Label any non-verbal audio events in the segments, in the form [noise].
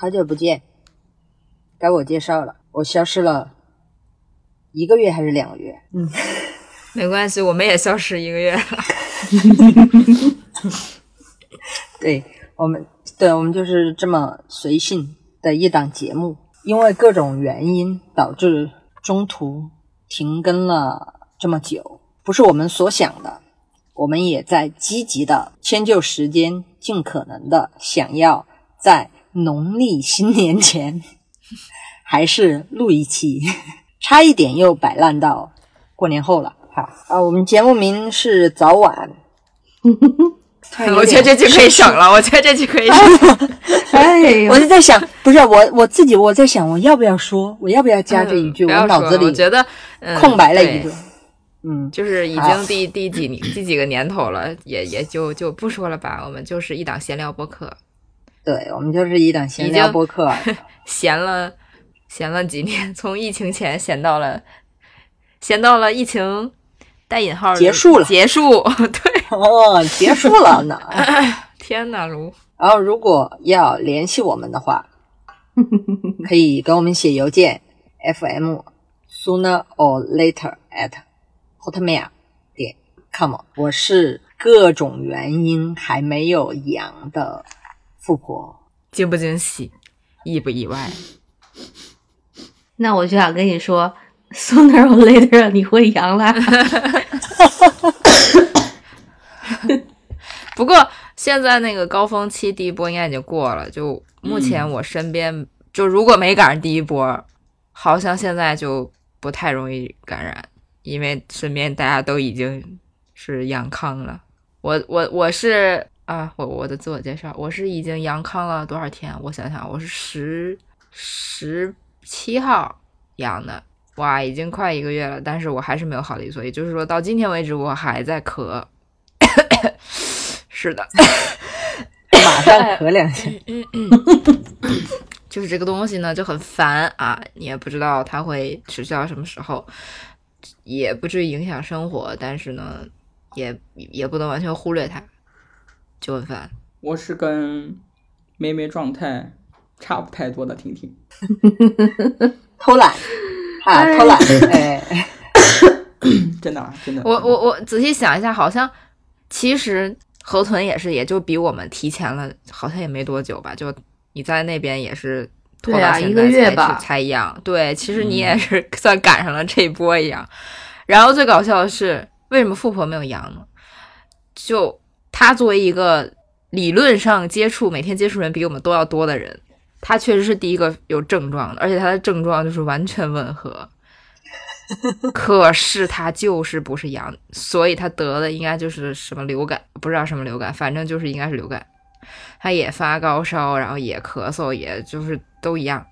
好久不见，该我介绍了。我消失了一个月还是两个月？嗯，[laughs] 没关系，我们也消失一个月了。对我们，对我们就是这么随性的一档节目，因为各种原因导致中途停更了这么久，不是我们所想的。我们也在积极的迁就时间，尽可能的想要在。农历新年前 [laughs] 还是录一期，差一点又摆烂到过年后了。好啊，我们节目名是早晚。[laughs] 我觉得这句可以省了，[laughs] 我觉得这句可以省。哎，我就在想，不是我我自己，我在想我要不要说，我要不要加这一句？我脑子里觉得空白了一个。嗯，就是已经第第几第几个年头了，也也就就不说了吧。我们就是一档闲聊播客。对我们就是一档闲聊播客，[laughs] 闲了闲了几年，从疫情前闲到了闲到了疫情带引号结束了，结束对 [laughs] 哦，结束了呢。[laughs] 天哪，卢！然后如果要联系我们的话，可以给我们写邮件：fm sooner or later at hotmail 点 com。我是各种原因还没有阳的。富婆惊不惊喜，意不意外？那我就想跟你说，sooner or later 你会阳了。[laughs] 不过现在那个高峰期第一波应该已经过了。就目前我身边，就如果没赶上第一波，好像现在就不太容易感染，因为身边大家都已经是阳康了。我我我是。啊，我我的自我介绍，我是已经阳康了多少天？我想想，我是十十七号阳的，哇，已经快一个月了，但是我还是没有好利索，也就是说到今天为止，我还在咳。是的，马上咳两下。[laughs] 就是这个东西呢，就很烦啊，你也不知道它会持续到什么时候，也不至于影响生活，但是呢，也也不能完全忽略它。就很烦。我是跟妹妹状态差不太多的婷婷，偷懒啊，偷懒，[laughs] 哎，[coughs] 真的真的。我我我仔细想一下，好像其实河豚也是，也就比我们提前了，好像也没多久吧。就你在那边也是拖到一个月吧才一样。对，其实你也是 [laughs] 算赶上了这一波一样。然后最搞笑的是，为什么富婆没有阳呢？就。他作为一个理论上接触每天接触人比我们都要多的人，他确实是第一个有症状的，而且他的症状就是完全吻合。[laughs] 可是他就是不是阳，所以他得的应该就是什么流感，不知道什么流感，反正就是应该是流感。他也发高烧，然后也咳嗽，也就是都一样，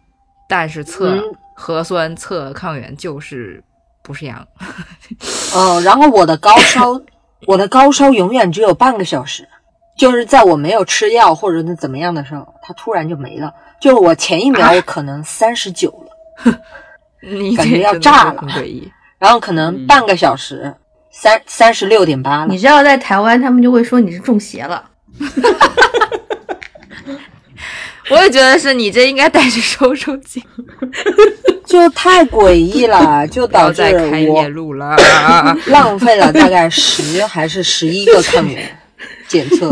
但是测核酸测抗原就是不是阳。哦，然后我的高烧。我的高烧永远只有半个小时，就是在我没有吃药或者是怎么样的时候，它突然就没了。就是我前一秒我可能三十九了，[laughs] 感觉要炸了，然后可能半个小时三三十六点八了。你知道在台湾他们就会说你是中邪了。[laughs] 我也觉得是你这应该带着收收紧，[laughs] 就太诡异了，[laughs] 就导致我 [laughs] 浪费了大概十还是十一个抗原检测，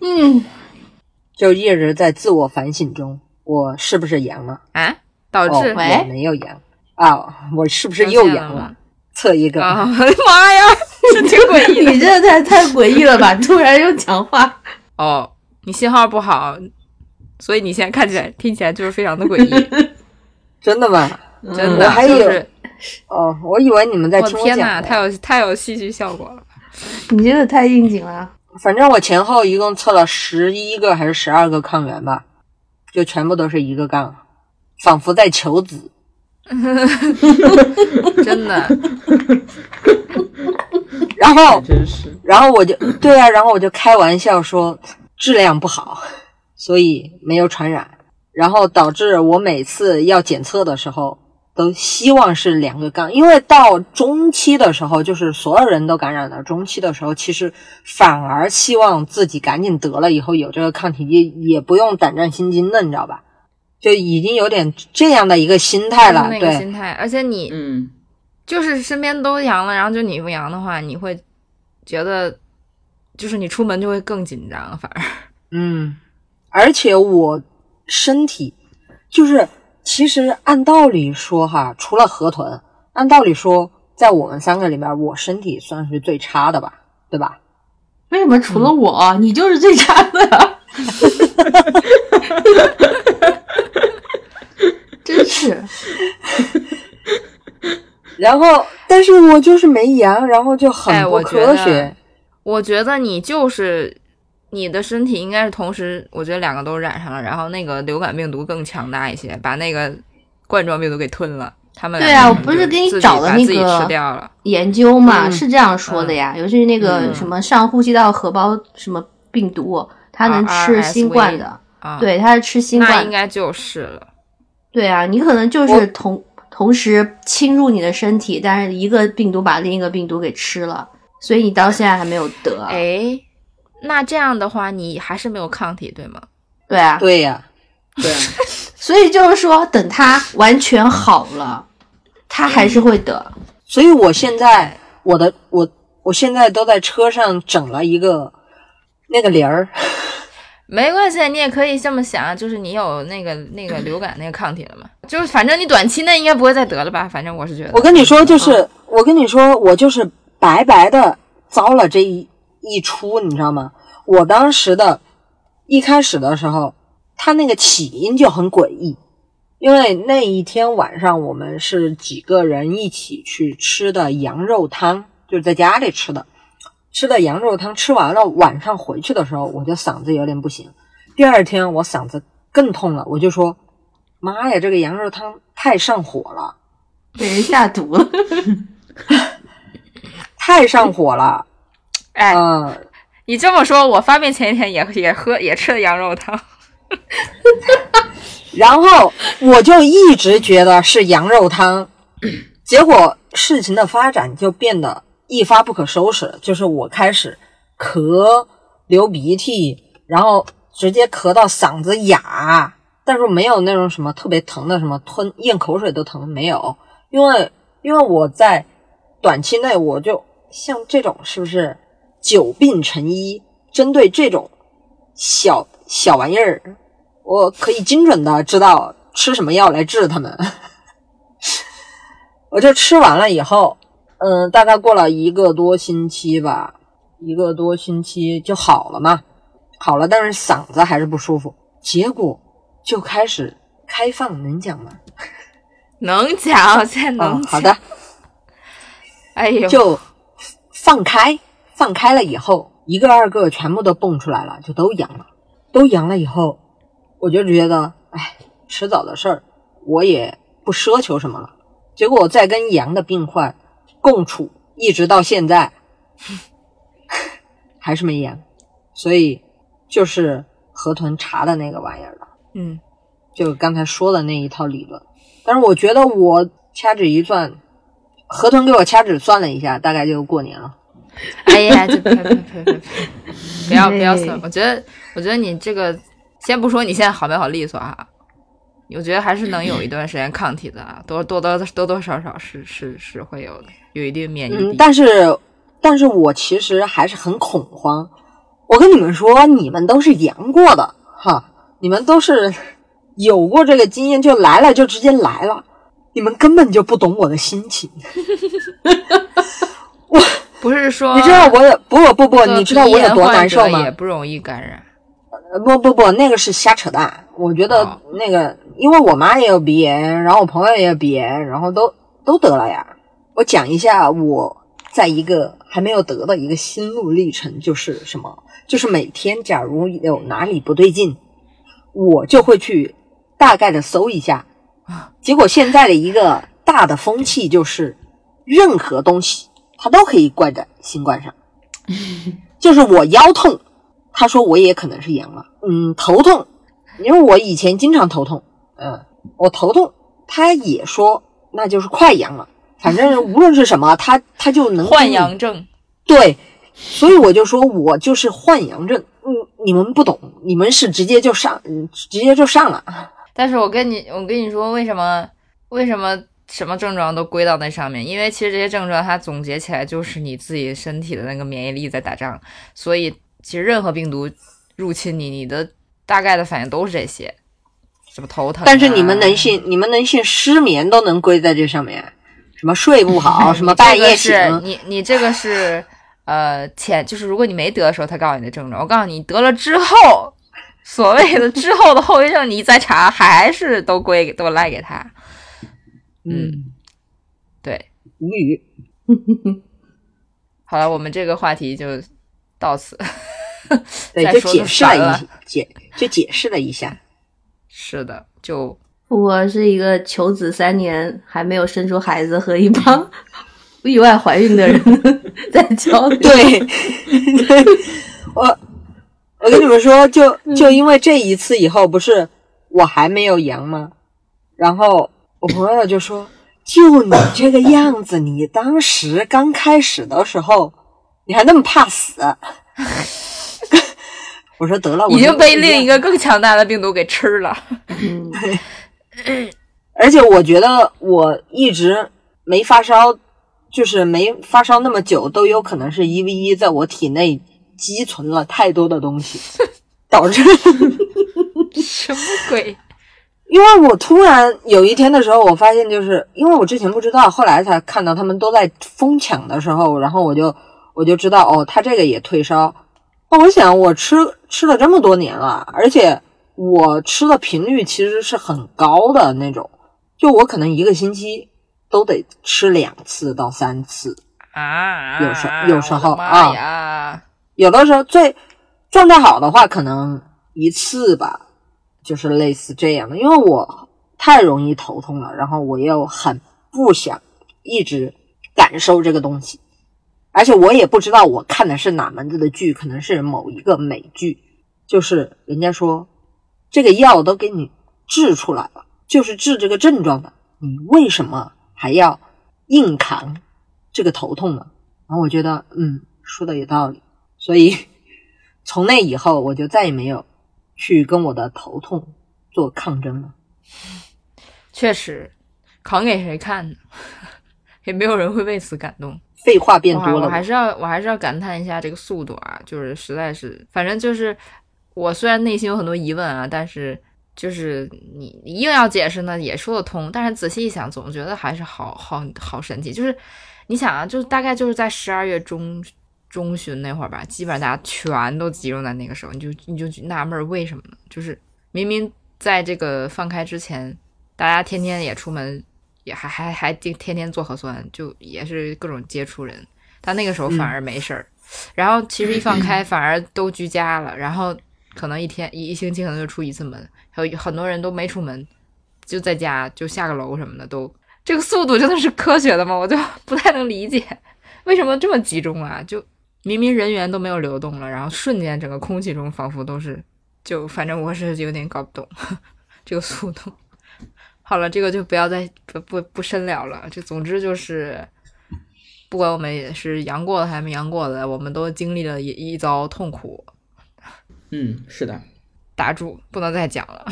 嗯，就一直在自我反省中，我是不是阳了啊？导致我没有阳啊？我是不是又阳了？测一个，[laughs] 妈呀，这挺诡异，你这太太诡异了吧？突然又讲话，哦，你信号不好。所以你现在看起来、听起来就是非常的诡异，真的吗？真的，还有哦，我以为你们在听我讲，太有太有戏剧效果了，你这个太应景了。反正我前后一共测了十一个还是十二个抗原吧，就全部都是一个杠，仿佛在求子，[laughs] 真的。然后，真是，然后我就对啊，然后我就开玩笑说质量不好。所以没有传染，然后导致我每次要检测的时候都希望是两个杠，因为到中期的时候，就是所有人都感染了。中期的时候，其实反而希望自己赶紧得了以后有这个抗体，也也不用胆战心惊的，你知道吧？就已经有点这样的一个心态了。那个对，心态，而且你嗯，就是身边都阳了，然后就你不阳的话，你会觉得就是你出门就会更紧张，反而嗯，而且我身体就是，其实按道理说哈，除了河豚，按道理说，在我们三个里面，我身体算是最差的吧，对吧？为什么除了我，你就是最差的？真是，[laughs] 然后，但是我就是没阳，然后就很哎不我觉得科学。我觉得你就是你的身体应该是同时，我觉得两个都染上了，然后那个流感病毒更强大一些，把那个冠状病毒给吞了。他们对啊我不是给你找的那个。研究嘛、嗯是这样说的呀，尤其是那个嗯什么上呼吸道合胞什么病毒，它能吃新冠的，啊，，对，它是吃新冠那冠应该就是了。对啊，你可能就是同同时侵入你的身体，但是一个病毒把另一个病毒给吃了，所以你到现在还没有得。哎，那这样的话，你还是没有抗体，对吗？对啊，对呀、对啊，[laughs] 所以就是说，等他完全好了，他还是会得。所以我现在我的我我现在都在车上整了一个那个铃儿，[laughs] 没关系，你也可以这么想，就是你有那个那个流感那个抗体了嘛？就是反正你短期内应该不会再得了吧？反正我是觉得。我跟你说，就是、我跟你说，我就是白白的遭了这一一出，你知道吗？我当时的一开始的时候，他那个起因就很诡异，因为那一天晚上我们是几个人一起去吃的羊肉汤，就是在家里吃的，吃的羊肉汤，吃完了晚上回去的时候，我就嗓子有点不行，第二天我嗓子更痛了，我就说，妈呀，这个羊肉汤太上火了。被人下毒了，[laughs] 太上火了，哎，嗯，你这么说，我发病前一天也 [laughs] 也喝也吃了羊肉汤。[laughs] 然后我就一直觉得是羊肉汤，[clears throat] 结果事情的发展就变得一发不可收拾，就是我开始咳、流鼻涕，然后直接咳到嗓子哑，但是没有那种什么特别疼的，什么吞咽口水都疼没有，因为因为我在短期内我就像这种是不是久病成医，针对这种小小玩意儿，我可以精准的知道吃什么药来治他们。[laughs] 我就吃完了以后，嗯，大概过了一个多星期吧，一个多星期就好了嘛，好了，但是嗓子还是不舒服，结果就开始开放，能讲吗？能讲，现在能啊、讲。好的，哎呦，就放开，放开了以后，一个二个全部都蹦出来了，就都阳了。都阳了以后，我就觉得，哎，迟早的事儿，我也不奢求什么了。结果我再跟阳的病患共处，一直到现在，[laughs] 还是没阳，所以就是河豚查的那个玩意儿了。嗯，就刚才说的那一套理论。但是我觉得我掐指一算，河豚给我掐指算了一下，大概就过年了。[laughs] 哎呀，就呸呸呸呸呸，不要不要哎算。我觉得，我觉得你这个，先不说你现在好没好利索哈，我觉得还是能有一段时间抗体的啊，多多多多多少少是是是会有的，有一定免疫嗯，力。但是，但是我其实还是很恐慌。我跟你们说，你们都是阳过的哈，你们都是有过这个经验，就来了就直接来了，你们根本就不懂我的心情。[laughs] [laughs] 不是说你知道我有不不不不，你知道我有多难受鼻炎患者也？不容易感染。呃不不不，那个是瞎扯淡。我觉得哦那个，因为我妈也有鼻炎，然后我朋友也有鼻炎，然后都都得了呀。我讲一下我在一个还没有得的一个心路历程，就是什么？就是每天假如有哪里不对劲，我就会去大概的搜一下。结果现在的一个大的风气就是，任何东西它都可以怪在新冠上。[laughs] 就是我腰痛，他说我也可能是阳了。嗯，头痛，因为我以前经常头痛，嗯，我头痛，他也说那就是快阳了。反正无论是什么，[laughs] 他他就能换阳症，对，所以我就说我就是换阳症。嗯，你们不懂，你们是直接就上，嗯，直接就上了。但是我跟你，我跟你说，为什么为什么什么症状都归到那上面？因为其实这些症状它总结起来就是你自己身体的那个免疫力在打仗，所以其实任何病毒入侵你，你的大概的反应都是这些，什么头疼、啊。但是你们能信，你们能信失眠都能归在这上面？什么睡不好，[laughs] 什么半夜是你你这个是呃前，就是如果你没得的时候，他告诉你的症状。我告诉你，得了之后，所谓的之后的后遗症，你再查还是都归都赖给他。嗯，对，无语。[laughs] 好了，我们这个话题就到此。[laughs] 对，就解释了一解，就解释了一下。是的，就我是一个求子三年还没有生出孩子和一帮 [laughs] 意外怀孕的人在交流。对，我我跟你们说，就就因为这一次以后，不是我还没有阳吗？然后我朋友就说：“就你这个样子，你当时刚开始的时候，你还那么怕死。[laughs] ”我说得了，已经被另一个更强大的病毒给吃了。嗯，而且我觉得我一直没发烧，就是没发烧那么久，都有可能是一 v 一在我体内积存了太多的东西，导致 [laughs] 什么鬼？因为我突然有一天的时候，我发现，就是因为我之前不知道，后来才看到他们都在疯抢的时候，然后我就我就知道，哦，他这个也退烧。那我想，我吃吃了这么多年了，而且我吃的频率其实是很高的那种，就我可能一个星期都得吃两次到三次。啊，有时有时候啊。呀，有的时候最状态好的话，可能一次吧，就是类似这样的。因为我太容易头痛了，然后我又很不想一直感受这个东西。而且我也不知道我看的是哪门子的剧，可能是某一个美剧，就是人家说这个药都给你治出来了，就是治这个症状的，你为什么还要硬扛这个头痛呢？然后我觉得，嗯，说的有道理，所以 [laughs] 从那以后我就再也没有去跟我的头痛做抗争了。[laughs] 确实，扛给谁看呢？[laughs] 也没有人会为此感动。废话变多了，我还是要我还是要感叹一下这个速度啊，就是实在是，反正就是我虽然内心有很多疑问啊，但是就是你你硬要解释呢也说得通，但是仔细一想，总觉得还是好好好神奇。就是你想啊，就是大概就是在十二月中中旬那会儿吧，基本上大家全都集中在那个时候，你就你就纳闷为什么呢？就是明明在这个放开之前，大家天天也出门。也还还还天天天做核酸，就也是各种接触人。但那个时候反而没事儿，然后其实一放开反而都居家了，然后可能一天一一星期可能就出一次门，还有很多人都没出门，就在家就下个楼什么的都。这个速度真的是科学的吗？我就不太能理解，为什么这么集中啊？就明明人员都没有流动了，然后瞬间整个空气中仿佛都是，就反正我是有点搞不懂 [laughs] 这个速度。好了，这个就不要再不不不深聊了。就总之就是，不管我们也是阳过的还是没阳过的，我们都经历了一一遭痛苦。嗯，是的。打住，不能再讲了。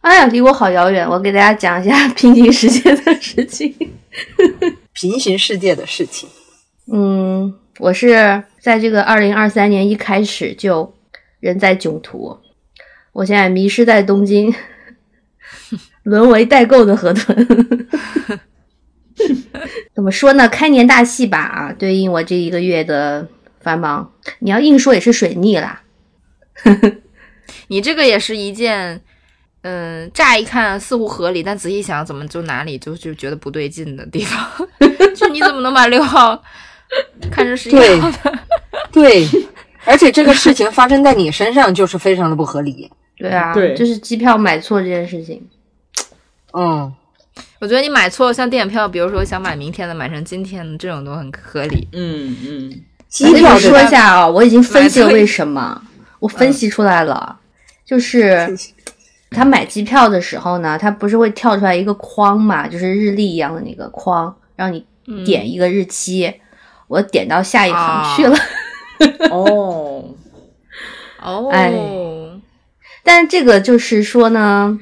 哎呀，离我好遥远！我给大家讲一下平行世界的事情。[laughs] 平行世界的事情。嗯，我是在这个二零二三年一开始就人在囧途，我现在迷失在东京。[laughs] 沦为代购的河豚，[laughs] 怎么说呢？开年大戏吧啊，对应我这一个月的繁忙。你要硬说也是水逆啦。[laughs] 你这个也是一件，嗯，乍一看似乎合理，但仔细想，怎么就哪里就就觉得不对劲的地方？就你怎么能把六号 [laughs] 看着是一样的？对，而且这个事情发生在你身上，就是非常的不合理。[laughs] 对啊，对，就是机票买错这件事情。嗯，我觉得你买错，像电影票，比如说想买明天的，买成今天的，这种都很合理。嗯嗯。机票说一下啊，我已经分析了为什么，我分析出来了，就是他买机票的时候呢，他不是会跳出来一个框嘛，就是日历一样的那个框，让你点一个日期，我点到下一行去了。哦 [laughs] 哦，哎。但这个就是说呢，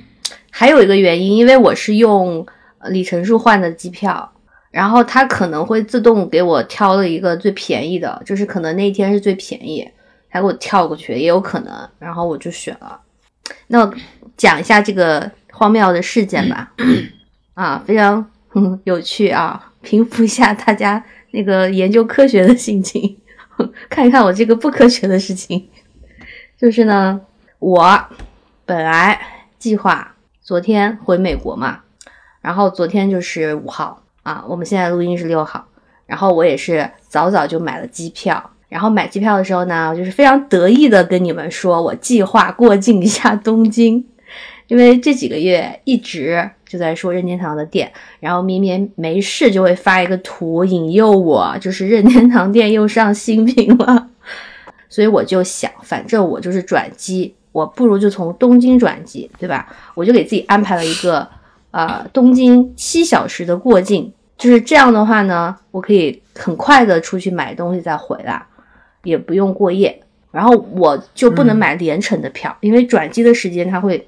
还有一个原因，因为我是用里程数换的机票，然后它可能会自动给我挑了一个最便宜的，就是可能那天是最便宜，它给我跳过去也有可能，然后我就选了。那我讲一下这个荒谬的事件吧，[coughs] 啊，非常 [laughs] 有趣啊，平复一下大家那个研究科学的心情，[laughs] 看一看我这个不科学的事情，就是呢。我本来计划昨天回美国嘛，然后昨天就是五号啊，我们现在录音是六号，然后我也是早早就买了机票，然后买机票的时候呢，就是非常得意的跟你们说，我计划过境一下东京，因为这几个月一直就在说任天堂的店，然后绵绵没事就会发一个图引诱我，就是任天堂店又上新品了，[laughs] 所以我就想，反正我就是转机。我不如就从东京转机，对吧？我就给自己安排了一个，呃，东京七小时的过境，就是这样的话呢，我可以很快的出去买东西再回来，也不用过夜。然后我就不能买连程的票，因为转机的时间它会，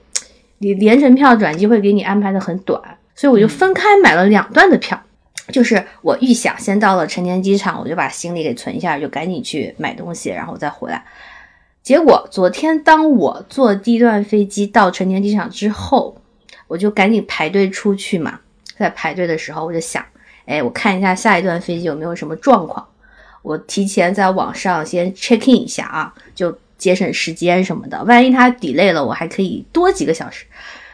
你连程票转机会给你安排的很短，所以我就分开买了两段的票。就是我预想先到了成田机场，我就把行李给存一下，就赶紧去买东西，然后再回来。结果昨天当我坐第一段飞机到成田机场之后，我就赶紧排队出去嘛。在排队的时候，我就想，哎，我看一下下一段飞机有没有什么状况，我提前在网上先 check in 一下啊，就节省时间什么的。万一它 delay 了，我还可以多几个小时。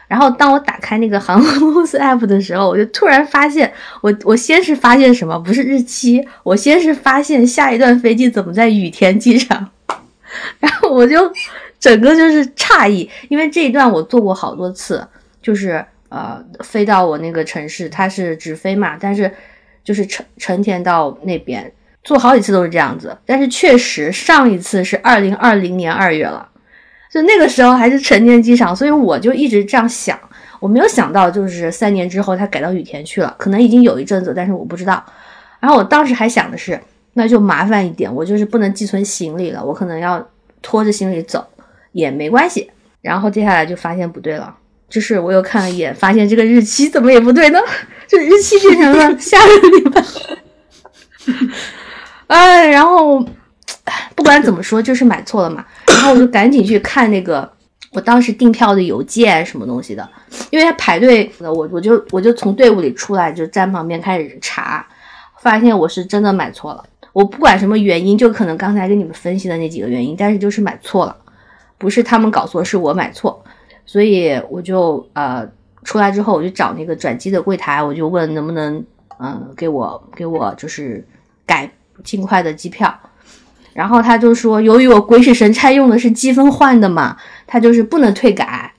然后当我打开那个航空公司 app 的时候，我就突然发现，我我先是发现什么？不是日期，我先是发现下一段飞机怎么在羽田机场。[laughs] 然后我就整个就是诧异，因为这一段我做过好多次，就是呃飞到我那个城市，它是直飞嘛，但是就是成成田到那边做好几次都是这样子，但是确实上一次是二零二零年二月了，就那个时候还是成田机场，所以我就一直这样想，我没有想到就是三年之后它改到羽田去了，可能已经有一阵子，但是我不知道。然后我当时还想的是。那就麻烦一点，我就是不能寄存行李了，我可能要拖着行李走也没关系。然后接下来就发现不对了，就是我又看了一眼，发现这个日期怎么也不对呢？[laughs] 这日期变成了下个礼拜。哎，然后不管怎么说，就是买错了嘛。[clears throat] 然后我就赶紧去看那个我当时订票的邮件什么东西的，因为他排队，我我就我就从队伍里出来，就站旁边开始查，发现我是真的买错了。我不管什么原因，就可能刚才跟你们分析的那几个原因，但是就是买错了，不是他们搞错，是我买错，所以我就呃出来之后，我就找那个转机的柜台，我就问能不能嗯给我给我就是改尽快的机票，然后他就说，由于我鬼使神差用的是积分换的嘛，他就是不能退改，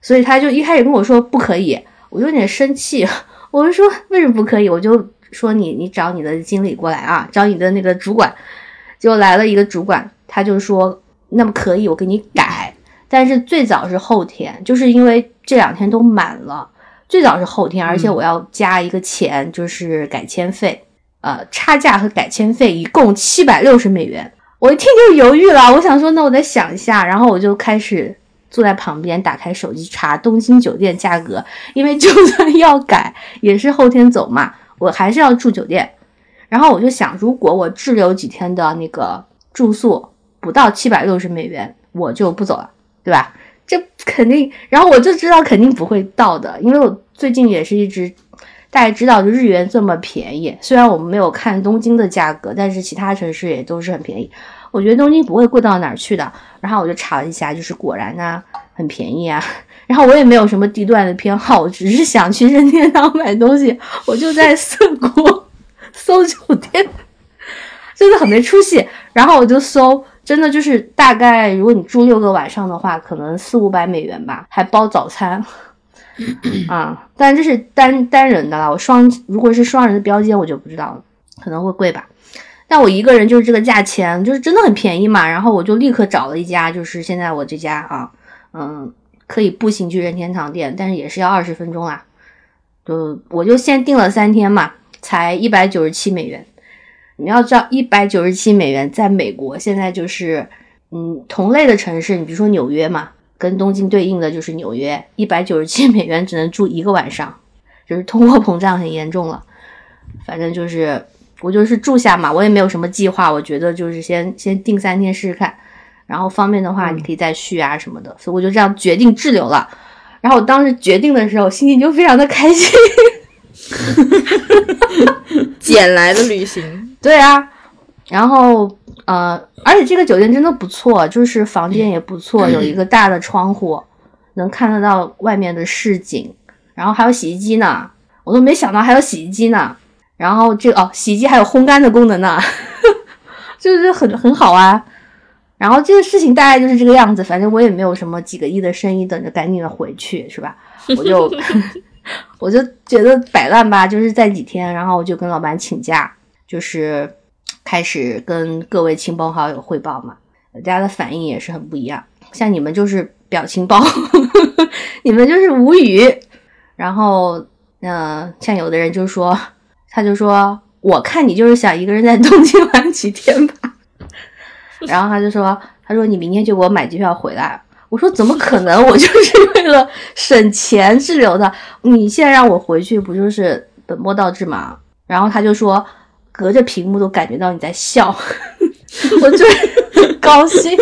所以他就一开始跟我说不可以，我就有点生气，[laughs] 我就说为什么不可以，我就。说你，你找你的经理过来啊，找你的那个主管，就来了一个主管，他就说，那么可以，我给你改，但是最早是后天，就是因为这两天都满了，最早是后天，而且我要加一个钱，就是改签费，呃，差价和改签费一共七百六十美元，我一听就犹豫了，我想说，那我再想一下，然后我就开始坐在旁边，打开手机查东京酒店价格，因为就算要改，也是后天走嘛。我还是要住酒店，然后我就想，如果我滞留几天的那个住宿不到七百六十美元，我就不走了，对吧？这肯定，然后我就知道肯定不会到的，因为我最近也是一直，大家知道，就日元这么便宜，虽然我们没有看东京的价格，但是其他城市也都是很便宜，我觉得东京不会贵到哪儿去的。然后我就查了一下，就是果然呢，很便宜啊。然后我也没有什么地段的偏好，我只是想去任天堂买东西，我就在涩谷搜酒店，真的很没出息。然后我就搜，真的就是大概如果你住六个晚上的话，可能四五百美元吧，还包早餐啊。但这是单单人的啦，我双如果是双人的标间，我就不知道了，可能会贵吧。但我一个人就是这个价钱，就是真的很便宜嘛。然后我就立刻找了一家，就是现在我这家啊，嗯。可以步行去任天堂店，但是也是要二十分钟啊。就我就先订了三天嘛，才一百九十七美元。你要知道，一百九十七美元在美国现在就是，嗯，同类的城市，你比如说纽约嘛，跟东京对应的就是纽约，一百九十七美元只能住一个晚上，就是通货膨胀很严重了。反正就是我就是住下嘛，我也没有什么计划，我觉得就是先先定三天试试看，然后方便的话你可以再续啊什么的，所以我就这样决定滞留了。然后我当时决定的时候，心情就非常的开心。[laughs] 捡来的旅行，对啊，然后呃，而且这个酒店真的不错，就是房间也不错，有一个大的窗户，能看得到外面的市景，然后还有洗衣机呢，我都没想到还有洗衣机呢。然后这个哦，洗衣机还有烘干的功能呢，[laughs] 就是很很好啊。然后这个事情大概就是这个样子，反正我也没有什么几个亿的生意等着赶紧的回去，是吧？我就 [laughs] 我就觉得摆烂吧，就是在几天，然后我就跟老板请假，就是开始跟各位亲朋好友汇报嘛。大家的反应也是很不一样，像你们就是表情包，[laughs] 你们就是无语。然后，嗯，像有的人就说。他就说：“我看你就是想一个人在东京玩几天吧。”然后他就说：“他说你明天就给我买机票回来。”我说：“怎么可能？我就是为了省钱滞留的。你现在让我回去，不就是本末倒置吗？”然后他就说：“隔着屏幕都感觉到你在笑。[laughs] ”我就高兴，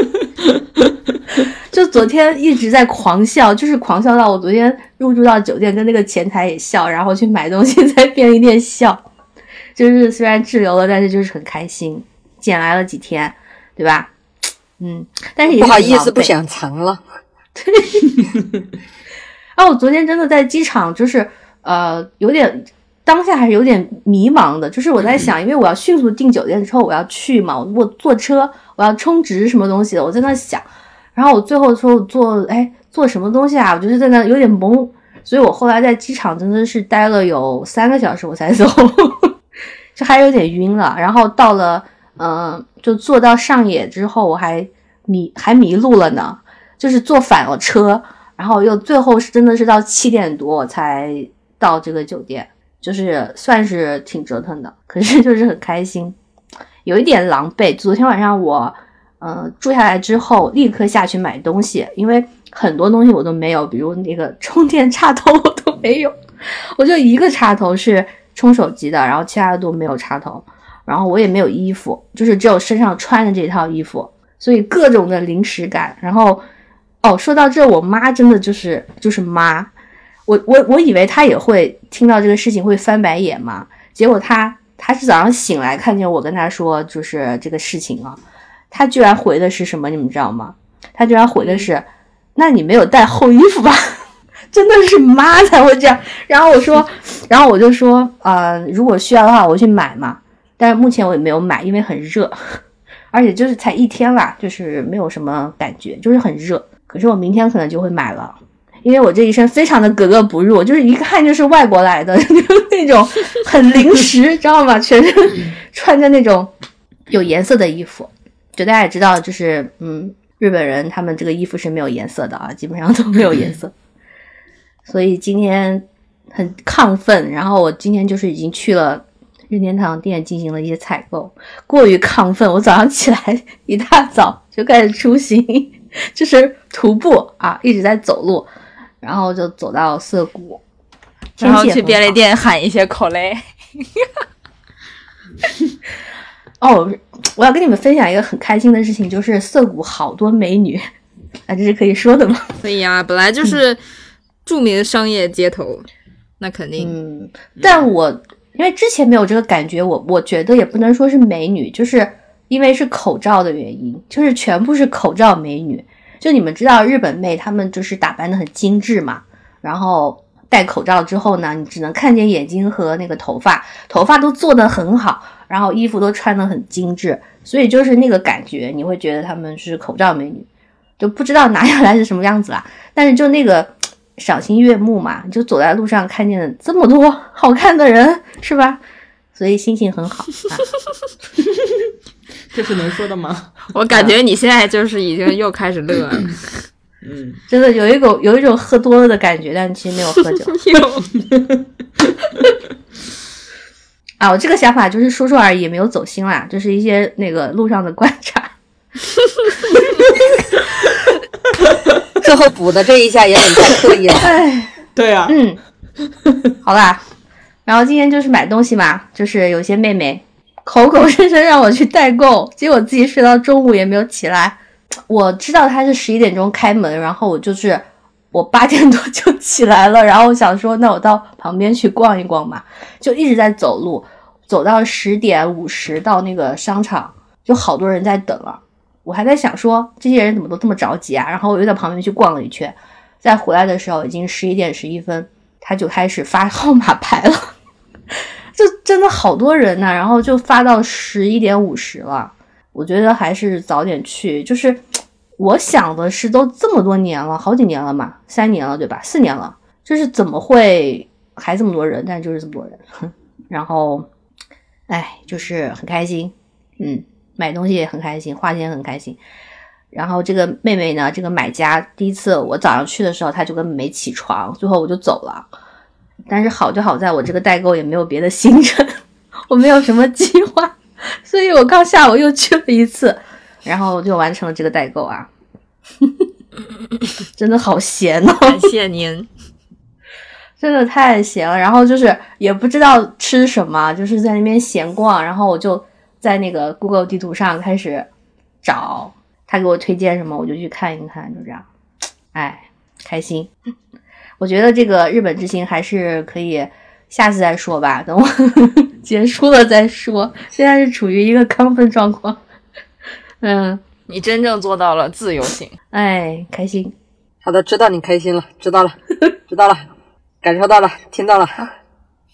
[laughs] 就昨天一直在狂笑，就是狂笑到我昨天入住到酒店，跟那个前台也笑，然后去买东西在便利店笑，就是虽然滞留了，但是就是很开心，捡来了几天，对吧？嗯，但是不好意思，不想藏了。[laughs] 对，啊，我昨天真的在机场，就是呃，有点。当下还是有点迷茫的，就是我在想，因为我要迅速订酒店之后我要去嘛，我坐车我要充值什么东西的，我在那想，然后我最后说做哎做什么东西啊，我就是在那有点懵，所以我后来在机场真的是待了有三个小时我才走，[laughs] 就还有点晕了，然后到了嗯就坐到上野之后我还迷还迷路了呢，就是坐反了车，然后又最后是真的是到七点多我才到这个酒店。就是算是挺折腾的，可是就是很开心，有一点狼狈。昨天晚上我，呃，住下来之后立刻下去买东西，因为很多东西我都没有，比如那个充电插头我都没有，我就一个插头是充手机的，然后其他的都没有插头，然后我也没有衣服，就是只有身上穿的这套衣服，所以各种的临时感。然后，哦，说到这，我妈真的就是就是妈。我我我以为他也会听到这个事情会翻白眼嘛，结果他他是早上醒来看见我跟他说就是这个事情啊，他居然回的是什么？你们知道吗？他居然回的是，那你没有带厚衣服吧？[laughs] 真的是妈才会这样。然后我说，[laughs] 然后我就说，呃，如果需要的话，我去买嘛。但是目前我也没有买，因为很热，[laughs] 而且就是才一天啦，就是没有什么感觉，就是很热。可是我明天可能就会买了。因为我这一身非常的格格不入，就是一看就是外国来的，[laughs] 就那种很临时，知道吗？全身穿着那种有颜色的衣服，就大家也知道，就是嗯，日本人他们这个衣服是没有颜色的啊，基本上都没有颜色。所以今天很亢奋，然后我今天就是已经去了任天堂店进行了一些采购，过于亢奋，我早上起来一大早就开始出行，[laughs] 就是徒步啊，一直在走路。然后就走到涩谷，然后去便利店喊一些口雷。哦，我要跟你们分享一个很开心的事情，就是涩谷好多美女，啊，这是可以说的吗？[laughs] 可以啊，本来就是著名商业街头，那肯定。嗯，但我因为之前没有这个感觉，我我觉得也不能说是美女，就是因为是口罩的原因，就是全部是口罩美女。就你们知道日本妹她们就是打扮的很精致嘛，然后戴口罩之后呢，你只能看见眼睛和那个头发，头发都做的很好，然后衣服都穿的很精致，所以就是那个感觉，你会觉得她们是口罩美女，就不知道拿下 [laughs] 来是什么样子啦。但是就那个赏心悦目嘛，就走在路上看见这么多 [laughs] 好看的人，是吧？所以心情很好。[laughs] 这是能说的吗？[laughs] 我感觉你现在就是已经又开始乐了。[laughs] 嗯，真的有一种有一种喝多了的感觉，但其实没有喝酒。[laughs] 啊，我这个想法就是说说而已，没有走心啦，就是一些那个路上的观察。最后补的这一下也很太刻意了。哎，对啊，嗯，好啦，然后今天就是买东西嘛，就是有些妹妹口口声声让我去代购，结果自己睡到中午也没有起来。我知道他是十一点钟开门，然后我就是我八点多就起来了，然后我想说那我到旁边去逛一逛吧，就一直在走路，走到十点五十到那个商场，就好多人在等了。我还在想说这些人怎么都这么着急啊，然后我又在旁边去逛了一圈，再回来的时候已经十一点十一分，他就开始发号码牌了，真的好多人呐、然后就发到十一点五十了。我觉得还是早点去，就是我想的是都这么多年了，好几年了嘛，三年了对吧？四年了，就是怎么会还这么多人？但就是这么多人，[laughs] 然后，哎，就是很开心，嗯，买东西也很开心，花钱也很开心。然后这个妹妹呢，这个买家第一次我早上去的时候，她就根本没起床，最后我就走了。但是好就好在我这个代购也没有别的行程，我没有什么计划，所以我刚下午又去了一次，然后就完成了这个代购啊，[laughs] 真的好闲哦。感谢您。[laughs] 真的太闲了，然后就是也不知道吃什么，就是在那边闲逛，然后我就在那个 Google 地图上开始找他给我推荐什么，我就去看一看，就这样，哎，开心。我觉得这个日本之行还是可以下次再说吧，等我 [laughs] 结束了再说。现在是处于一个亢奋状况，嗯，你真正做到了自由行，哎，开心。好的，知道你开心了，知道了，知道了，感受到了，听到了。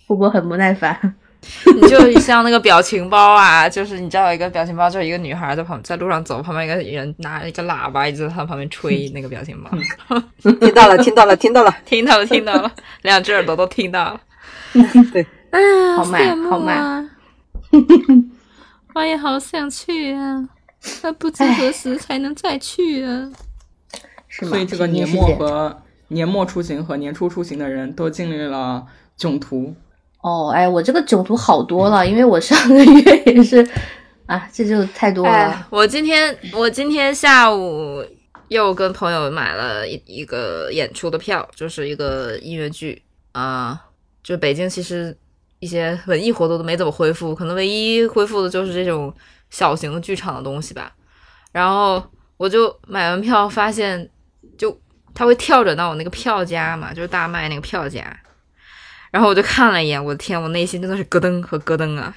不过很不耐烦，你就像那个表情包啊，就是你知道有一个表情包，就是一个女孩在旁在路上走，旁边一个人拿一个喇叭一直在她旁边吹那个表情包，听到了，听到了，听到了。听到了听到了，两只耳朵都听到了。[laughs] 对，哎呀，好慢羡慕好慢啊！我也好想去啊，那不知何时才能再去啊？是吗？所以这个年末和年末出行和年初出行的人都经历了囧途。哦，哎，我这个囧途好多了，因为我上个月也是，啊，这就太多了。哎，我今天我今天下午又跟朋友买了一一个演出的票，就是一个音乐剧啊、就北京其实一些文艺活动都没怎么恢复，可能唯一恢复的就是这种小型的剧场的东西吧。然后我就买完票，发现就它会跳转到我那个票价嘛，就是大麦那个票价。然后我就看了一眼，我的天，我内心真的是咯噔和咯噔啊！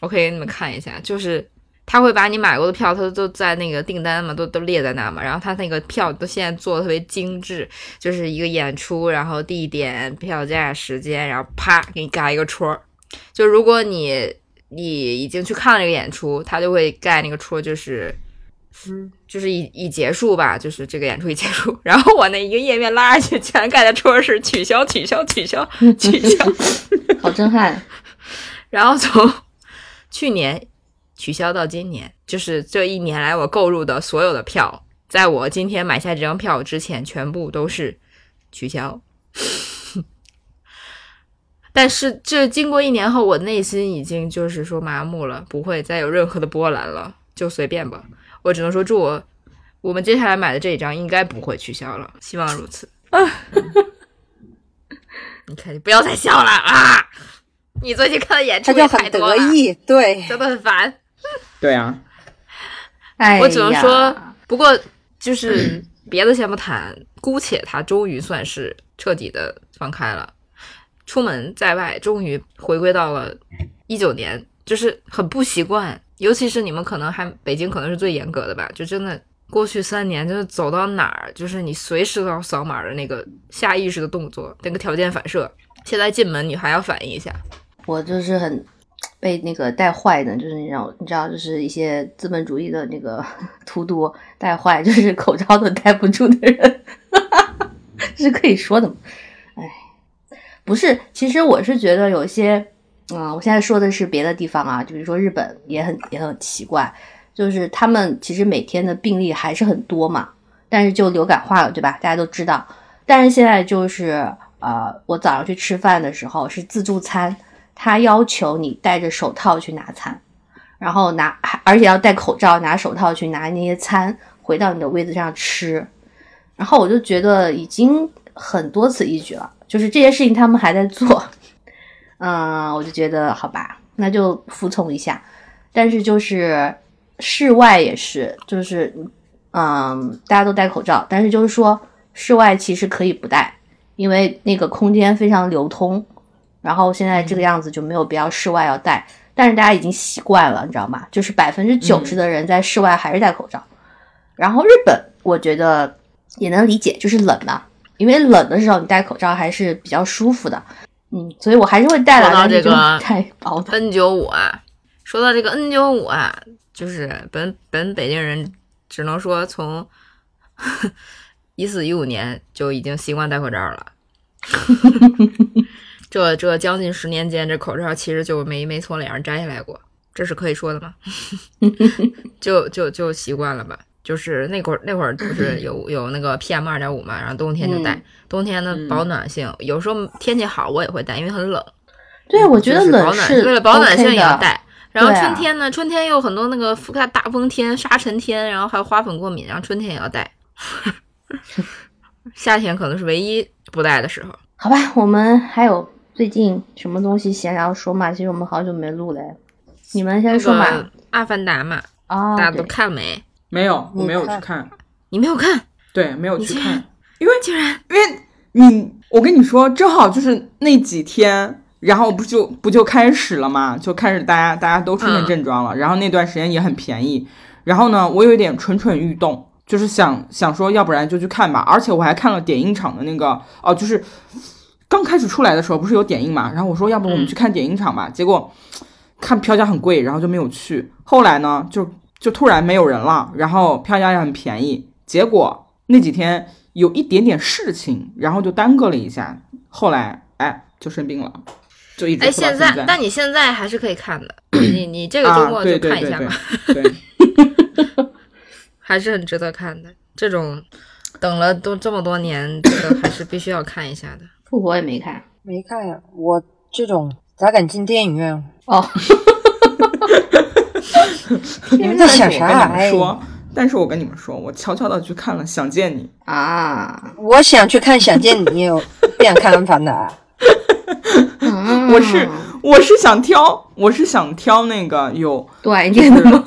我可以给你们看一下，就是他会把你买过的票，他都在那个订单嘛，都都列在那嘛。然后他那个票都现在做的特别精致，就是一个演出，然后地点、票价、时间，然后啪给你盖一个戳儿。就如果你你已经去看了这个演出，他就会盖那个戳，就是。嗯，就是已已结束吧，就是这个演出已结束。然后我那一个页面拉下去，全盖的戳是取消、取消、取消、[laughs] 取消。[laughs] 好震撼！[laughs] 然后从去年取消到今年，就是这一年来我购入的所有的票，在我今天买下这张票之前，全部都是取消。但是这经过一年后，我内心已经就是说麻木了，不会再有任何的波澜了，就随便吧。我只能说祝我我们接下来买的这一张应该不会取消了，希望如此。[laughs] 你看，你不要再笑了啊！你最近看的演出也他就很太多，得意，对，真的很烦。对啊，哎，我只能说，不过就是别的先不谈，姑且他终于算是彻底的放开了，出门在外终于回归到了一九年，就是很不习惯，尤其是你们可能还北京可能是最严格的吧，就真的过去三年就是走到哪儿，就是你随时都要扫码的那个下意识的动作，那个条件反射，现在进门你还要反应一下，我就是很被那个带坏的，就是那种你知道，就是一些资本主义的那个 [laughs] 荼毒带坏，就是口罩都戴不住的人，这 [laughs] 是可以说的吗？哎，不是，其实我是觉得有些，嗯，我现在说的是别的地方啊，就比如说日本也很也很奇怪，就是他们其实每天的病例还是很多嘛，但是就流感化了，对吧？大家都知道，但是现在就是呃，我早上去吃饭的时候是自助餐。他要求你戴着手套去拿餐，然后拿，而且要戴口罩，拿手套去拿那些餐，回到你的位子上吃。然后我就觉得已经很多此一举了，就是这些事情他们还在做，嗯，我就觉得好吧，那就服从一下。但是就是室外也是，就是嗯，大家都戴口罩，但是就是说室外其实可以不戴，因为那个空间非常流通。然后现在这个样子就没有必要室外要戴，但是大家已经习惯了，你知道吗？就是百分之九十的人在室外还是戴口罩。然后日本，我觉得也能理解，就是冷嘛，因为冷的时候你戴口罩还是比较舒服的。嗯，所以我还是会带来，说到这个太薄的 N 九五啊，说到这个 N 九五啊，就是本本北京人只能说从 [laughs] 一四一五年就已经习惯戴口罩了。[laughs] 这这将近十年间，这口罩其实就没没从脸上摘下来过，这是可以说的吗？[laughs] 就就就习惯了吧。就是那会儿那会儿不是有 [clears throat] 有那个 PM 二点五嘛，然后冬天就戴，冬天的保暖性，有时候天气好我也会戴，因为很冷。对，我觉得冷是为了保暖性也要戴。然后春天呢，春天又有很多那个覆盖大风天、沙尘天，然后还有花粉过敏，然后春天也要戴。[laughs] 夏天可能是唯一不戴的时候。好吧，我们还有最近什么东西闲聊说嘛？其实我们好久没录了，你们先说嘛。那个《阿凡达》嘛，啊，大家都看了没？没有，我没有去看，你没有看？对，没有去看，因为竟然。因为你，我跟你说，正好就是那几天，然后不就不就开始了嘛，就开始大家大家都出现嗯症状了，然后那段时间也很便宜，然后呢，我有一点蠢蠢欲动，就是想想说，要不然就去看吧，而且我还看了点映场的那个，哦，就是刚开始出来的时候不是有点映嘛，然后我说，要不我们去看点映场吧，结果看票价很贵，然后就没有去，后来呢，就就突然没有人了，然后票价也很便宜，结果那几天有一点点事情，然后就耽搁了一下，后来哎就生病了，就一直哎，现在。但你现在还是可以看的，[coughs] 你你这个周啊，末对就看一下吧对对嘛，对，[laughs] 还是很值得看的。这种等了都这么多年，这个还是必须要看一下的。[coughs] 复活也没看没看呀，我这种咋敢进电影院？哦。[laughs] 你们在想啥？你们哎，说，但是我跟你们说，我悄悄的去看了《想见你啊，我想去看《想见你》，我不想看《阿凡达》。嗯我是我是想挑，我是想挑那个有短一点的吗？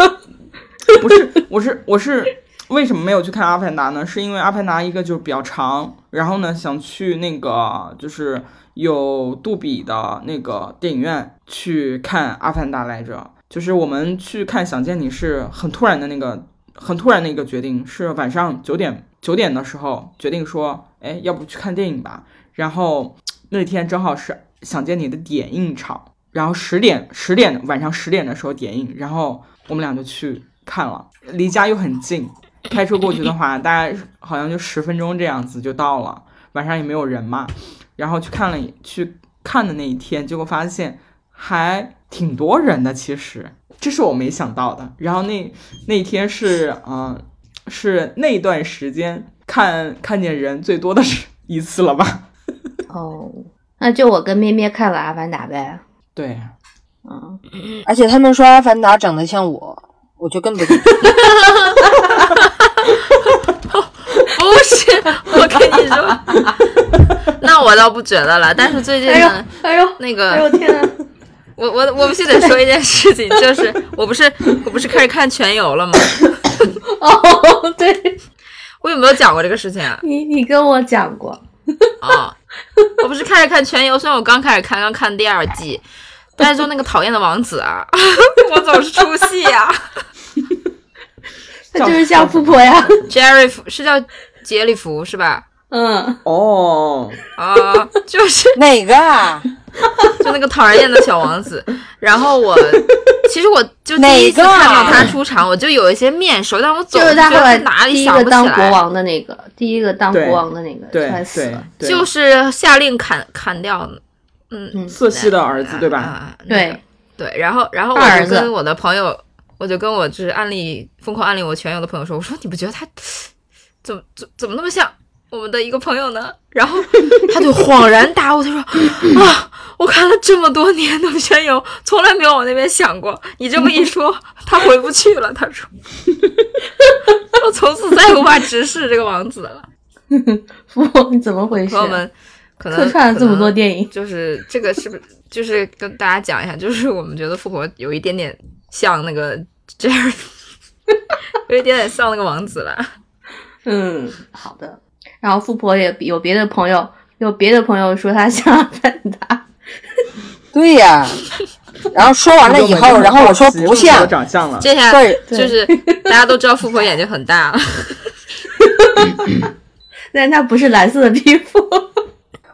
不是，我是我是为什么没有去看《阿凡达》呢？是因为《阿凡达》一个就是比较长，然后呢想去那个就是有杜比的那个电影院去看《阿凡达》来着。就是我们去看《想见你》是很突然的那个很突然的一个决定，是晚上九点九点的时候决定说，哎，要不去看电影吧？然后那天正好是《想见你》的点映场，然后十点十点晚上十点的时候点映，然后我们俩就去看了，离家又很近，开车过去的话，大概好像就十分钟这样子就到了，晚上也没有人嘛，然后去看了去看的那一天，结果发现还挺多人的，其实这是我没想到的。然后那那天是嗯、呃是那段时间看看见人最多的是一次了吧？哦，那就我跟咩咩看了《阿凡达》呗。对，嗯，而且他们说《阿凡达》长得像我，我就更不信。不是，我跟你说，[laughs] 那我倒不觉得了。但是最近哎呦呢，哎呦，那哎呦个天呐！我我我必须得说一件事情，就是我不是我不是开始看全游了吗？哦，对我有没有讲过这个事情啊？你你跟我讲过，啊、我不是开始看全游，虽然我刚开始看，刚看第二季，但是就那个讨厌的王子啊，[laughs] 我总是出戏啊。[laughs] 他就是像富婆呀。Jerry 福是叫杰里福是吧？嗯，哦，啊，就是哪个啊？[laughs] 就那个讨人厌的小王子。然后我其实我就第一次看到他出场，我就有一些面熟，但我总觉得哪里第一想不起个当国来。王的那个，第一个当对国王的那个，对对了。就是下令砍砍掉，嗯嗯瑟西的儿子对吧？对，对，然后然后我就跟我的朋友，我就跟我就是安利疯狂安利我全友的朋友说，我说你不觉得他怎么怎怎么那么像我们的一个朋友呢？[laughs] 然后 [laughs] 他就恍然大悟，他说 [laughs] 啊，我看了这么多年的全友，从来没有往那边想过。你这么一说，他回不去了。他说，我从此再也无法直视这个王子了。富你怎么回事朋？友们可能客串了这么多，电影，就是这个是不是就是跟大家讲一下，就是我们觉得富婆有一点点像那个这样，有一点点像那个王子了。嗯，好的。然后富婆也有别的朋友，有别的朋友说他像阿凡达，对呀、然后说完了以后，然后我说不像，长相了，这下对就是 [laughs] 大家都知道富婆眼睛很大了。[laughs] 但他不是蓝色的皮肤。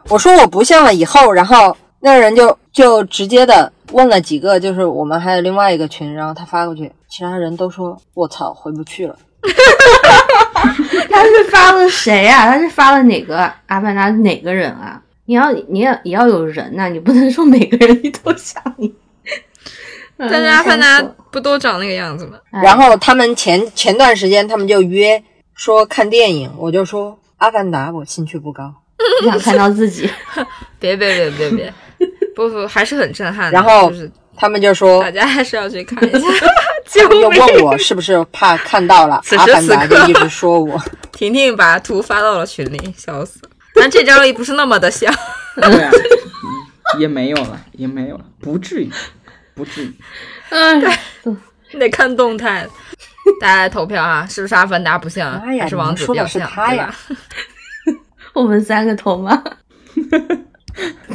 我说我不像了以后，然后那个人就就直接的问了几个，就是我们还有另外一个群，然后他发过去，其他人都说我操回不去了。[laughs] [laughs] 他是发了谁啊？他是发了哪个阿凡达哪个人啊？你要你要也要有人呐、你不能说每个人你都像你。[laughs] 但是阿凡达嗯不都长那个样子吗？哎然后他们前前段时间他们就约说看电影，我就说阿凡达我兴趣不高，[laughs] 不想看到自己，别别别别别，不不，还是很震撼的。然后就是他们就说大家还是要去看一下。救又命！问我是不是怕看到了此时此刻一直说我。[laughs] 婷婷把图发到了群里，笑死了。[laughs] 但这张也不是那么的像，[laughs] 对也没有了，也没有了，不至于，不至于。嗯，你得看动态。大家来投票啊，是不是阿凡达不像，哎还是王子比较像？对吧？我们三个投吗？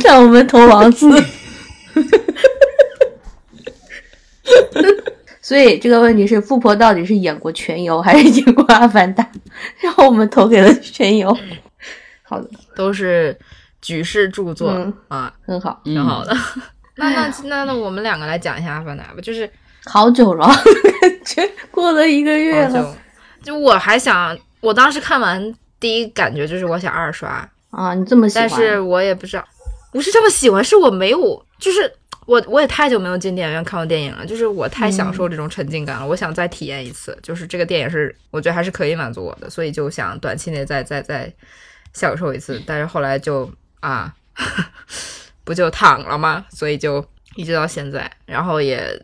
让我们投王子。所以这个问题是，富婆到底是演过全游还是演过阿凡达？[laughs] 然后我们投给了全游。好的，都是举世著作、嗯啊，很好。挺好的。[laughs] 那那那那我们两个来讲一下阿凡达吧，就是好久了，[laughs] 感觉过了一个月了就就我还想，我当时看完第一感觉就是我想二刷，啊！你这么喜欢，但是我也不知道，不是这么喜欢，是我没有，就是我我也太久没有进电影院看过电影了，就是我太享受这种沉浸感了，我想再体验一次，就是这个电影是我觉得还是可以满足我的，所以就想短期内再再再享受一次，但是后来就啊，[laughs] 不就躺了吗？所以就一直到现在，然后也。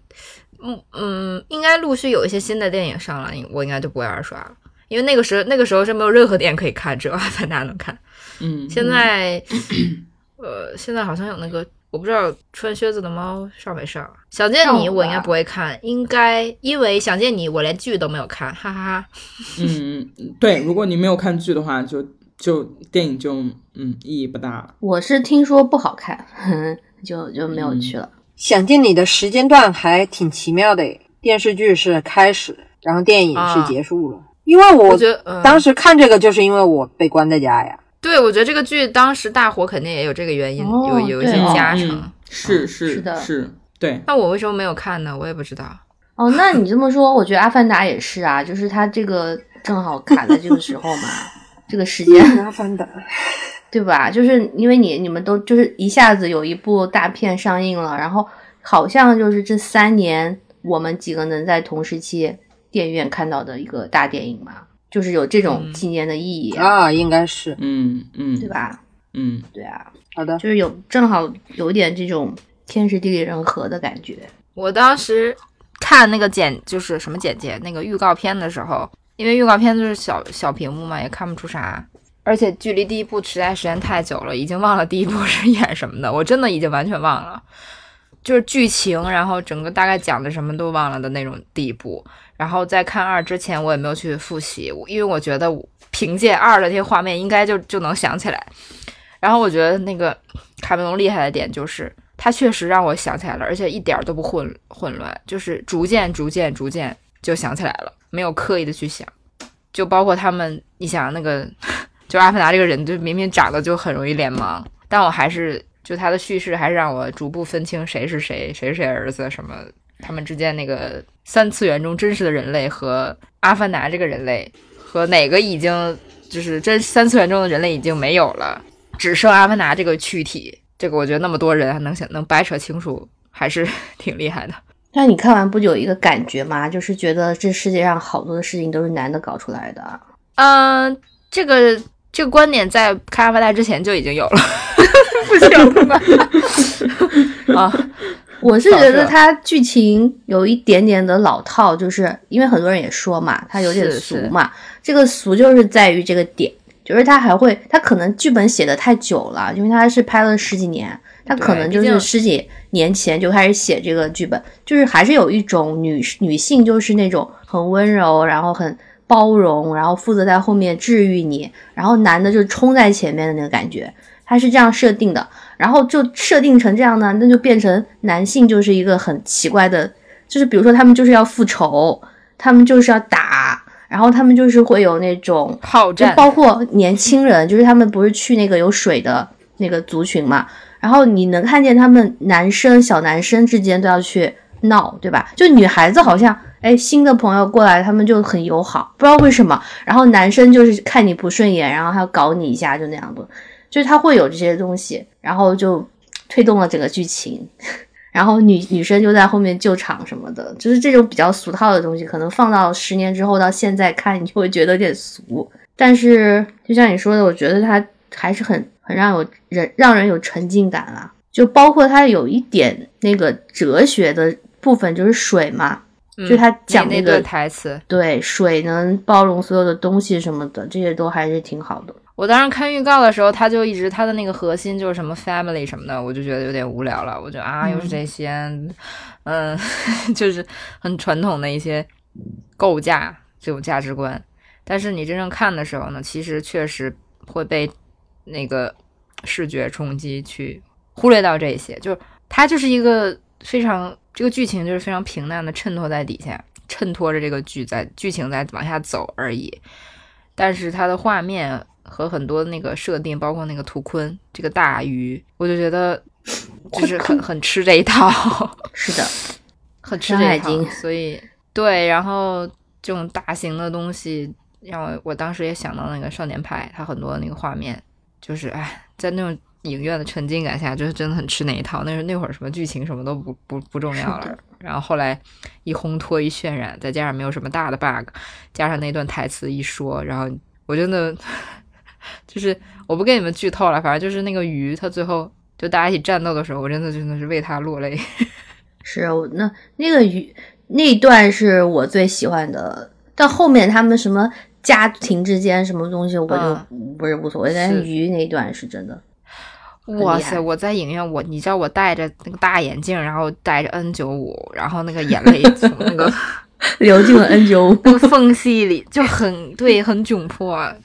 嗯嗯，应该陆续有一些新的电影上了，我应该就不会二刷了，因为那个时候那个时候是没有任何电影可以看，只有 [laughs] 阿凡达能看。嗯，现在，呃，现在好像有那个，我不知道穿靴子的猫上没上。想见你，我应该不会看，应该因为想见你，我连剧都没有看，哈哈哈。嗯嗯，对，如果你没有看剧的话，就就电影就嗯意义不大了。我是听说不好看，[laughs] 就就没有去了。想见你的时间段还挺奇妙的，电视剧是开始，然后电影是结束了。因为我我觉得，嗯、当时看这个，就是因为我被关在家呀。对我觉得这个剧当时大火，肯定也有这个原因，哦有有一些加成。嗯、是是是的是，对。那我为什么没有看呢？我也不知道。哦，那你这么说，我觉得《阿凡达》也是啊，就是它这个正好卡在这个时候嘛，这个时间，阿凡达，对吧？就是因为你你们都就是一下子有一部大片上映了，然后好像就是这三年我们几个能在同时期电影院看到的一个大电影嘛，就是有这种嗯纪念的意义，啊，应该是嗯嗯，对吧？嗯，对啊，好的。就是有正好有点这种天时地利人和的感觉。我当时看那个简，就是什么简介，那个预告片的时候，因为预告片就是小小屏幕嘛，也看不出啥，而且距离第一部实在时间太久了，已经忘了第一部是演什么的，我真的已经完全忘了，就是剧情，然后整个大概讲的什么都忘了的那种地步。然后在看二之前，我也没有去复习，因为我觉得凭借二的那些画面，应该就就能想起来。然后我觉得那个卡梅隆厉害的点就是。他确实让我想起来了，而且一点都不混混乱，就是逐渐、逐渐、逐渐就想起来了，没有刻意的去想。就包括他们，你想那个，就阿凡达这个人，就明明长得就很容易脸盲，但我还是就他的叙事还是让我逐步分清谁是谁，谁是谁儿子，什么他们之间那个三次元中真实的人类和阿凡达这个人类和哪个已经就是真三次元中的人类已经没有了，只剩阿凡达这个躯体。这个我觉得那么多人还能想能掰扯清楚，还是 [laughs] 挺厉害的。但你看完不就有一个感觉吗？就是觉得这世界上好多的事情都是男的搞出来的。嗯、呃，这个这个观点在看《阿凡达》之前就已经有了，[laughs] 不行吧？[laughs] 啊，我是觉得它剧情有一点点的老套，就是因为很多人也说嘛，它有点俗嘛。这个俗就是在于这个点。就是它还会，它可能剧本写的太久了，因为它是拍了十几年，它可能就是十几年前就开始写这个剧本，就是还是有一种女女性就是那种很温柔，然后很包容，然后负责在后面治愈你，然后男的就冲在前面的那个感觉，他是这样设定的，然后就设定成这样呢，那就变成男性就是一个很奇怪的，就是比如说他们就是要复仇，他们就是要打。然后他们就是会有那种好战，包括年轻人，就是他们不是去那个有水的那个族群嘛？然后你能看见他们男生小男生之间都要去闹，对吧？就女孩子好像哎新的朋友过来，他们就很友好，不知道为什么。然后男生就是看你不顺眼，然后还要搞你一下，就那样的，就是他会有这些东西，然后就推动了整个剧情。[laughs] 然后女女生就在后面救场什么的，就是这种比较俗套的东西，可能放到十年之后到现在看，你就会觉得有点俗。但是就像你说的，我觉得它还是很很让有人让人有沉浸感啊。就包括它有一点那个哲学的部分，就是水嘛，就他讲那个台词，对水能包容所有的东西什么的，这些都还是挺好的。我当时看预告的时候，他就一直他的那个核心就是什么 family 什么的，我就觉得有点无聊了。我觉得啊，又是这些，嗯，[laughs] 就是很传统的一些构架这种价值观。但是你真正看的时候呢，其实确实会被那个视觉冲击去忽略到这些。就是它就是一个非常这个剧情就是非常平淡的衬托在底下，衬托着这个剧在剧情在往下走而已。但是它的画面。和很多那个设定，包括那个图坤这个大鱼，我就觉得 [laughs] 就是很很吃这一套。[laughs] 是的，很吃这一套。所以对，然后这种大型的东西，让我我当时也想到那个少年派，他很多那个画面，就是哎，在那种影院的沉浸感下，就是真的很吃那一套。那是那会儿什么剧情什么都不不不重要了。然后后来一烘托一渲染，再加上没有什么大的 bug，加上那段台词一说，然后我真的。就是我不跟你们剧透了，反正就是那个鱼，它最后就大家一起战斗的时候，我真的真的是为他落泪。[laughs] 是，那那个鱼那一段是我最喜欢的，到后面他们什么家庭之间什么东西，我就不是无所谓。但是鱼那一段是真的，哇塞！我在影院，我你知道我戴着那个大眼镜，然后戴着 N 九五，然后那个眼泪从那个 [laughs] 流进了 N 九五那个缝隙里，就很对，很窘迫。哎。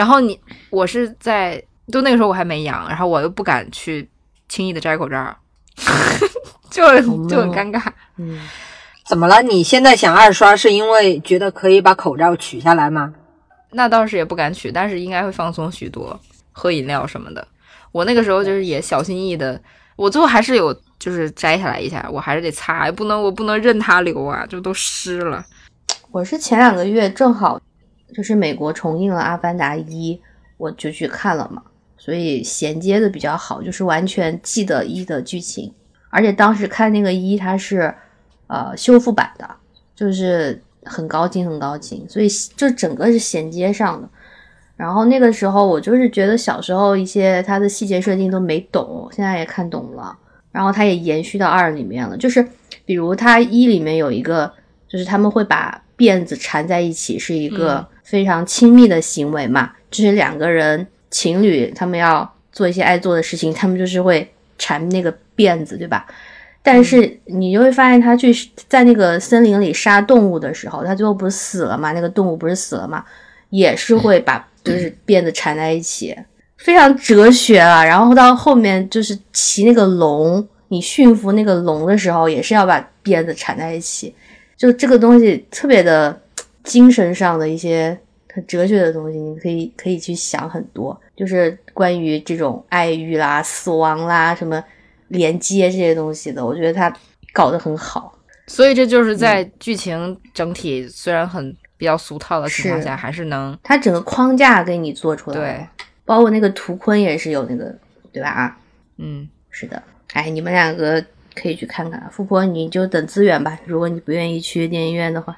然后你，我是在，就那个时候我还没阳，然后我又不敢去轻易的摘口罩，就 [laughs] 就很尴尬。嗯，怎么了？你现在想二刷是因为觉得可以把口罩取下来吗？那倒是也不敢取，但是应该会放松许多，喝饮料什么的。我那个时候就是也小心翼翼的，我最后还是有就是摘下来一下，我还是得擦，不能我不能任它流啊，就都湿了。我是前两个月正好。就是美国重映了《阿凡达一》，我就去看了嘛，所以衔接的比较好，就是完全记得一的剧情，而且当时看那个一，它是呃修复版的，就是很高清很高清，所以就整个是衔接上的。然后那个时候我就是觉得小时候一些它的细节设定都没懂，现在也看懂了，然后它也延续到二里面了，就是比如它一里面有一个，就是他们会把辫子缠在一起，是一个。非常亲密的行为嘛，就是两个人情侣，他们要做一些爱做的事情，他们就是会缠那个辫子，对吧？但是你就会发现，他去在那个森林里杀动物的时候，他最后不是死了嘛？那个动物不是死了嘛？也是会把就是辫子缠在一起，非常哲学啊。然后到后面就是骑那个龙，你驯服那个龙的时候，也是要把辫子缠在一起，就这个东西特别的。精神上的一些很哲学的东西，你可以可以去想很多，就是关于这种爱欲啦、死亡啦、什么连接这些东西的，我觉得他搞得很好。所以这就是在剧情整体虽然很比较俗套的情况下，还是能它整个框架给你做出来。对，包括那个图坤也是有那个，对吧？啊，嗯，是的。哎，你们两个可以去看看。富婆，你就等资源吧。如果你不愿意去电影院的话。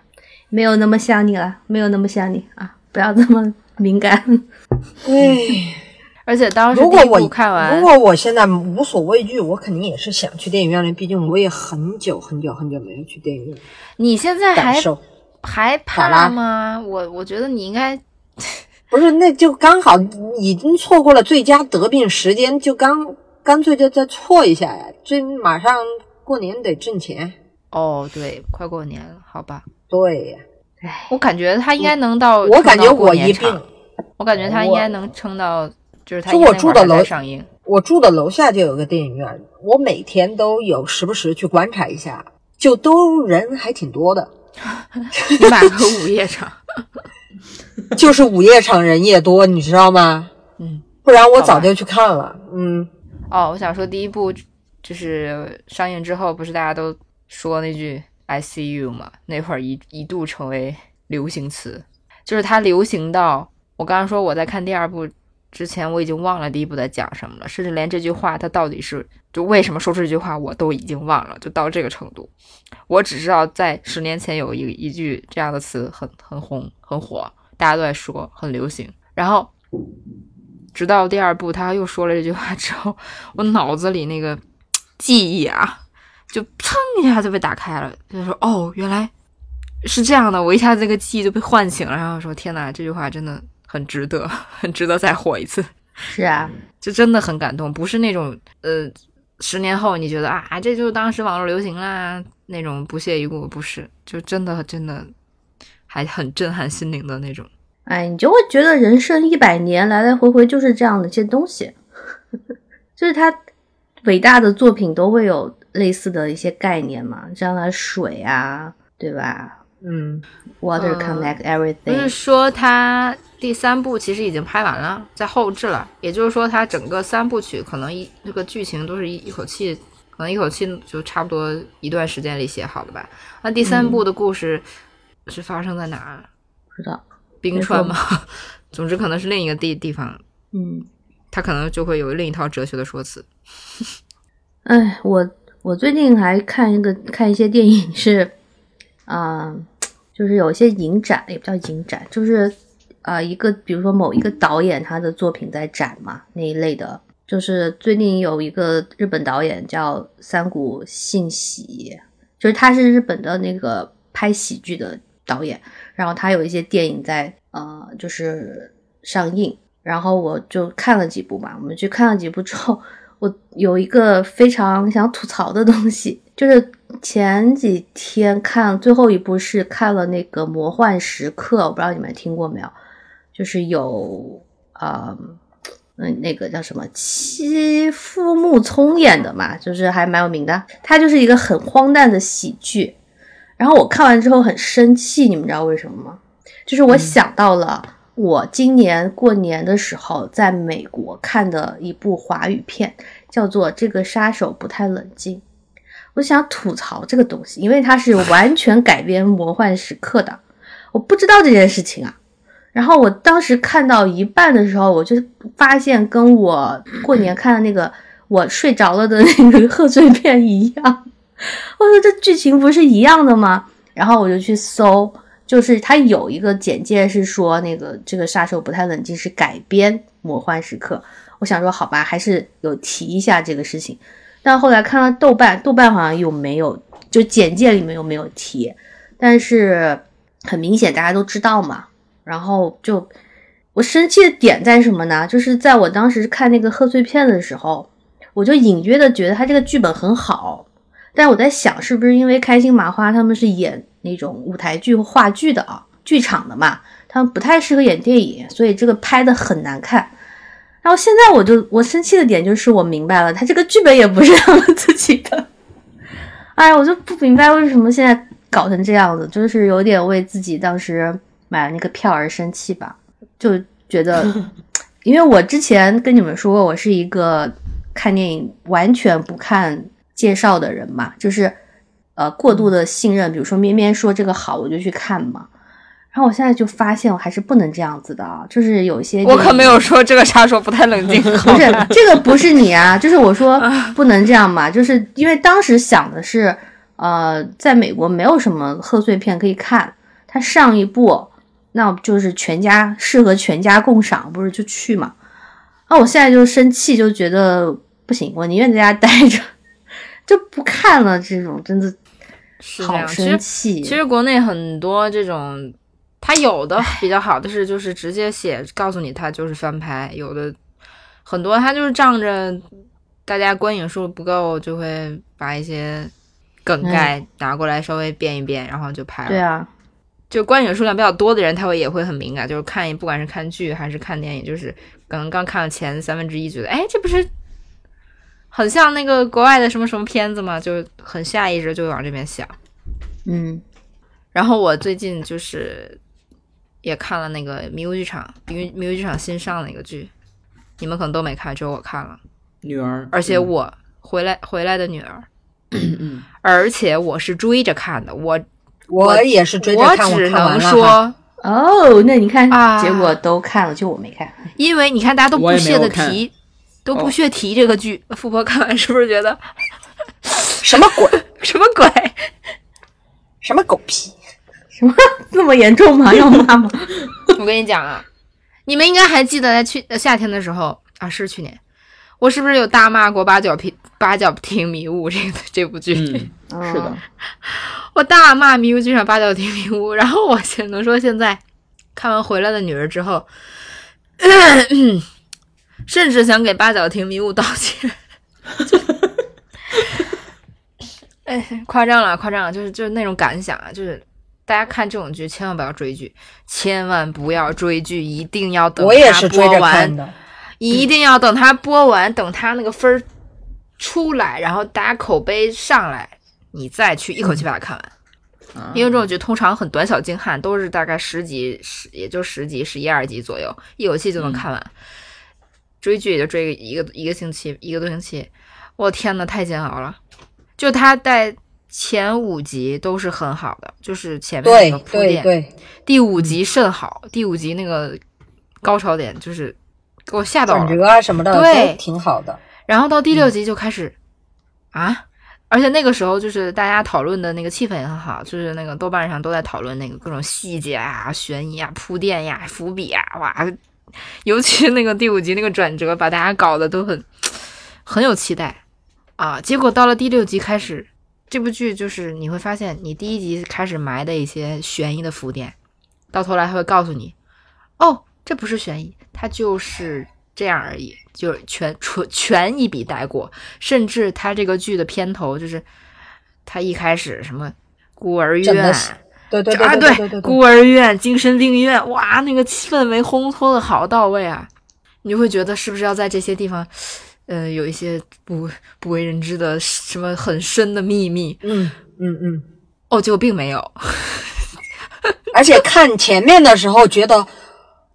没有那么想你了，没有那么想你啊！不要这么敏感。哎，[laughs] 而且当时如果我看完，如果我现在无所畏惧，我肯定也是想去电影院的。毕竟我也很久很久很久没有去电影院。你现在还受还怕吗？我我觉得你应该 [laughs] 不是，那就刚好已经错过了最佳得病时间，就刚干脆就再错一下呀。这马上过年得挣钱，哦，对，快过年了，好吧。对呀。我感觉他应该能到，我感觉我一病，我感觉他应该能撑到，就是他就我住的楼上映。我住的楼下就有个电影院，我每天都有时不时去观察一下，就都人还挺多的。你买个午夜场，就是午夜场人也多，你知道吗？[laughs] 嗯，不然我早就去看了。嗯，哦，我想说第一部就是上映之后，不是大家都说那句 “I see you” 嘛？那会儿一一度成为流行词，就是它流行到我刚刚说我在看第二部之前，我已经忘了第一部在讲什么了，甚至连这句话它到底是就为什么说出这句话我都已经忘了，就到这个程度。我只知道在十年前有一一句这样的词很很红很火，大家都在说很流行。然后直到第二部他又说了这句话之后，我脑子里那个记忆啊，就蹭一下就被打开了，就说哦，原来是这样的。我一下子这个记忆就被唤醒了，然后说天哪，这句话真的很值得，很值得再火一次。是啊，[laughs] 就真的很感动，不是那种呃，十年后你觉得啊，这就是当时网络流行啦那种不屑一顾，不是，就真的真的还很震撼心灵的那种。哎，你就会觉得人生一百年来来回回就是这样的一些东西，[laughs] 就是他伟大的作品都会有类似的一些概念嘛，像它水啊，对吧？嗯，Water connect 不是 everything。说它第三部其实已经拍完了，在后置了，也就是说它整个三部曲可能一这个剧情都是一一口气，可能一口气就差不多一段时间里写好的吧。那第三部的故事是发生在哪儿？不知道，冰川吗？[laughs] 总之可能是另一个地地方，嗯，它可能就会有另一套哲学的说辞。[laughs] 哎，我我最近还看一个看一些电影是，啊、就是有一些影展，也不叫影展，就是啊、一个比如说某一个导演他的作品在展嘛那一类的。就是最近有一个日本导演叫三谷幸喜，就是他是日本的那个拍喜剧的导演，然后他有一些电影在呃就是上映，然后我就看了几部嘛，我们去看了几部之后，我有一个非常想吐槽的东西，就是前几天看最后一部是看了那个《魔幻时刻》，我不知道你们听过没有，就是有啊。嗯，那个叫什么七夫木聪演的嘛，就是还蛮有名的。他就是一个很荒诞的喜剧。然后我看完之后很生气，你们知道为什么吗？就是我想到了我今年过年的时候在美国看的一部华语片，叫做《这个杀手不太冷静》。我想吐槽这个东西，因为它是完全改编《魔幻时刻》的。我不知道这件事情啊。然后我当时看到一半的时候，我就发现跟我过年看的那个我睡着了的那个贺岁片一样。我说这剧情不是一样的吗？然后我就去搜，就是它有一个简介是说那个这个杀手不太冷静是改编《魔幻时刻》。我想说好吧，还是有提一下这个事情。但后来看了豆瓣，豆瓣好像又没有，就简介里面又没有提。但是很明显大家都知道嘛。然后就我生气的点在什么呢？就是在我当时看那个贺岁片的时候，我就隐约的觉得他这个剧本很好，但我在想是不是因为开心麻花他们是演那种舞台剧或话剧的啊，剧场的嘛，他们不太适合演电影，所以这个拍的很难看。然后现在我就我生气的点就是我明白了，他这个剧本也不是他们自己的，哎，我就不明白为什么现在搞成这样子，就是有点为自己当时。买了那个票而生气吧，就觉得，因为我之前跟你们说过，我是一个看电影完全不看介绍的人嘛，就是呃过度的信任，比如说咩咩说这个好，我就去看嘛。然后我现在就发现我还是不能这样子的啊，就是有一些我可没有说这个杀手不太冷静，[laughs] 不是这个不是你啊，就是我说不能这样嘛，就是因为当时想的是，呃，在美国没有什么贺岁片可以看，他上一部。那就是全家适合全家共赏，不是就去嘛？那我现在就生气，就觉得不行，我宁愿在家待着，[laughs] 就不看了。这种真的好生气。其实其实国内很多这种他有的比较好的是，就是直接写告诉你他就是翻拍，有的很多他就是仗着大家观影数不够，就会把一些梗概拿过来稍微变一变，然后就拍了。对啊，就观影数量比较多的人，他会也会很敏感，就是看不管是看剧还是看电影，就是可能刚看了前三分之一，觉得哎，这不是很像那个国外的什么什么片子嘛？就很下意识就往这边想。嗯，然后我最近就是也看了那个迷雾剧场，迷雾迷雾剧场新上的一个剧，你们可能都没看，只有我看了，女儿，而且我回来回来的女儿，嗯，而且我是追着看的，我我也是追着看，我只能说。哦，那你看，啊结果都看了，就我没看。因为你看大家都不屑的提，都不哦屑提这个剧，富婆看完是不是觉得 [laughs] 什么鬼？什么鬼？什么狗屁？什么那么严重吗？要骂吗？[laughs] 我跟你讲啊，你们应该还记得在去呃夏天的时候啊，是去年，我是不是有大骂过八角亭八角亭迷雾这个这部剧？嗯，是的，[laughs] 我大骂迷雾剧场八角亭迷雾，然后我只能说现在看完回来的女儿之后，[coughs] 甚至想给八角亭迷雾道歉。哎，夸张了，夸张了，就是就是那种感想啊，就是大家看这种剧千万不要追剧，千万不要追剧，一定要等我也它是追着播完。一定要等它播完，等它那个分儿出来，然后大家口碑上来，你再去一口气把它看完。啊因为这种剧通常很短小精悍，都是大概十集，十也就十集、十一二集左右，一口气就能看完。追剧也就追个一个一个星期，一个多星期。我天呐，太煎熬了！就他在前五集都是很好的，就是前面那个铺垫，对对，第五集甚好，第五集那个高潮点就是给我吓到了。转折啊什么的对挺好的。然后到第六集就开始、啊，而且那个时候就是大家讨论的那个气氛也很好，就是那个豆瓣上都在讨论那个各种细节啊、悬疑啊、铺垫呀、伏笔啊，哇！[laughs] 尤其是那个第五集那个转折，把大家搞得都很很有期待啊。结果到了第六集开始，这部剧就是你会发现，你第一集开始埋的一些悬疑的伏点，到头来他会告诉你，哦，这不是悬疑，它就是这样而已，就是全全全一笔带过。甚至它这个剧的片头就是，它一开始什么孤儿院对对对孤儿院、精神病院，哇，那个氛围烘托的好到位啊！你就会觉得是不是要在这些地方，呃，有一些不不为人知的什么很深的秘密？嗯嗯嗯。哦，结果并没有。而且看前面的时候觉得，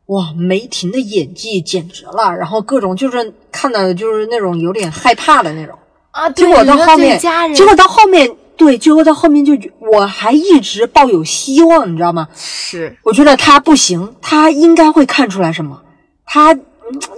哇，梅婷的演技简直了，然后各种就是看的就是那种有点害怕的那种。啊，结果到后面，结果到后面，对，结果到后面就觉我还一直抱有希望，你知道吗？是我觉得他不行，他应该会看出来什么。他，嗯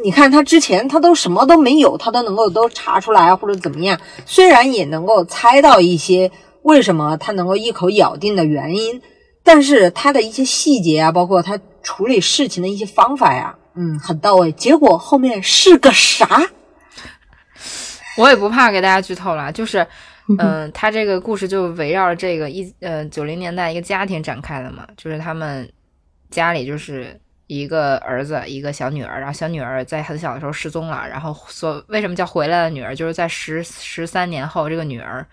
你看他之前他都什么都没有，他都能够都查出来或者怎么样。虽然也能够猜到一些为什么他能够一口咬定的原因，但是他的一些细节啊，包括他处理事情的一些方法呀，嗯，很到位。结果后面是个啥？我也不怕给大家剧透了，就是，嗯、他这个故事就围绕着这个一呃九零年代一个家庭展开的嘛，就是他们家里就是一个儿子一个小女儿，然后小女儿在很小的时候失踪了，然后所为什么叫回来的女儿，就是在十十三年后，这个女儿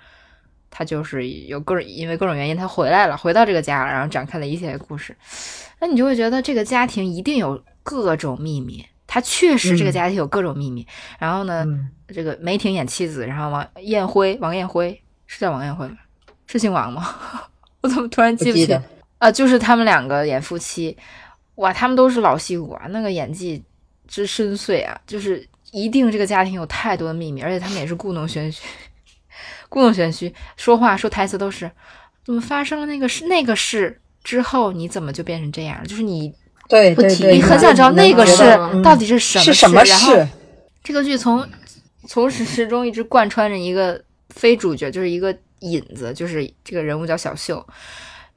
她就是有各种因为各种原因她回来了，回到这个家，然后展开了一系列故事，那你就会觉得这个家庭一定有各种秘密。他确实，这个嗯家庭有各种秘密。然后呢，嗯这个梅婷演妻子，然后王艳辉，王艳辉是叫王艳辉吗？是姓王吗？[laughs] 我怎么突然记不起？啊，就是他们两个演夫妻，哇，他们都是老戏骨啊，那个演技之深邃啊，就是一定这个家庭有太多的秘密，而且他们也是故弄玄虚，[laughs] 故弄玄虚，说话说台词都是怎么发生了那个事那个事之后，你怎么就变成这样？就是你不提对对对，你很想知道那个事能觉得嗯到底是什么是什么然后事？这个剧从从始至终一直贯穿着一个非主角，就是一个引子，就是这个人物叫小秀，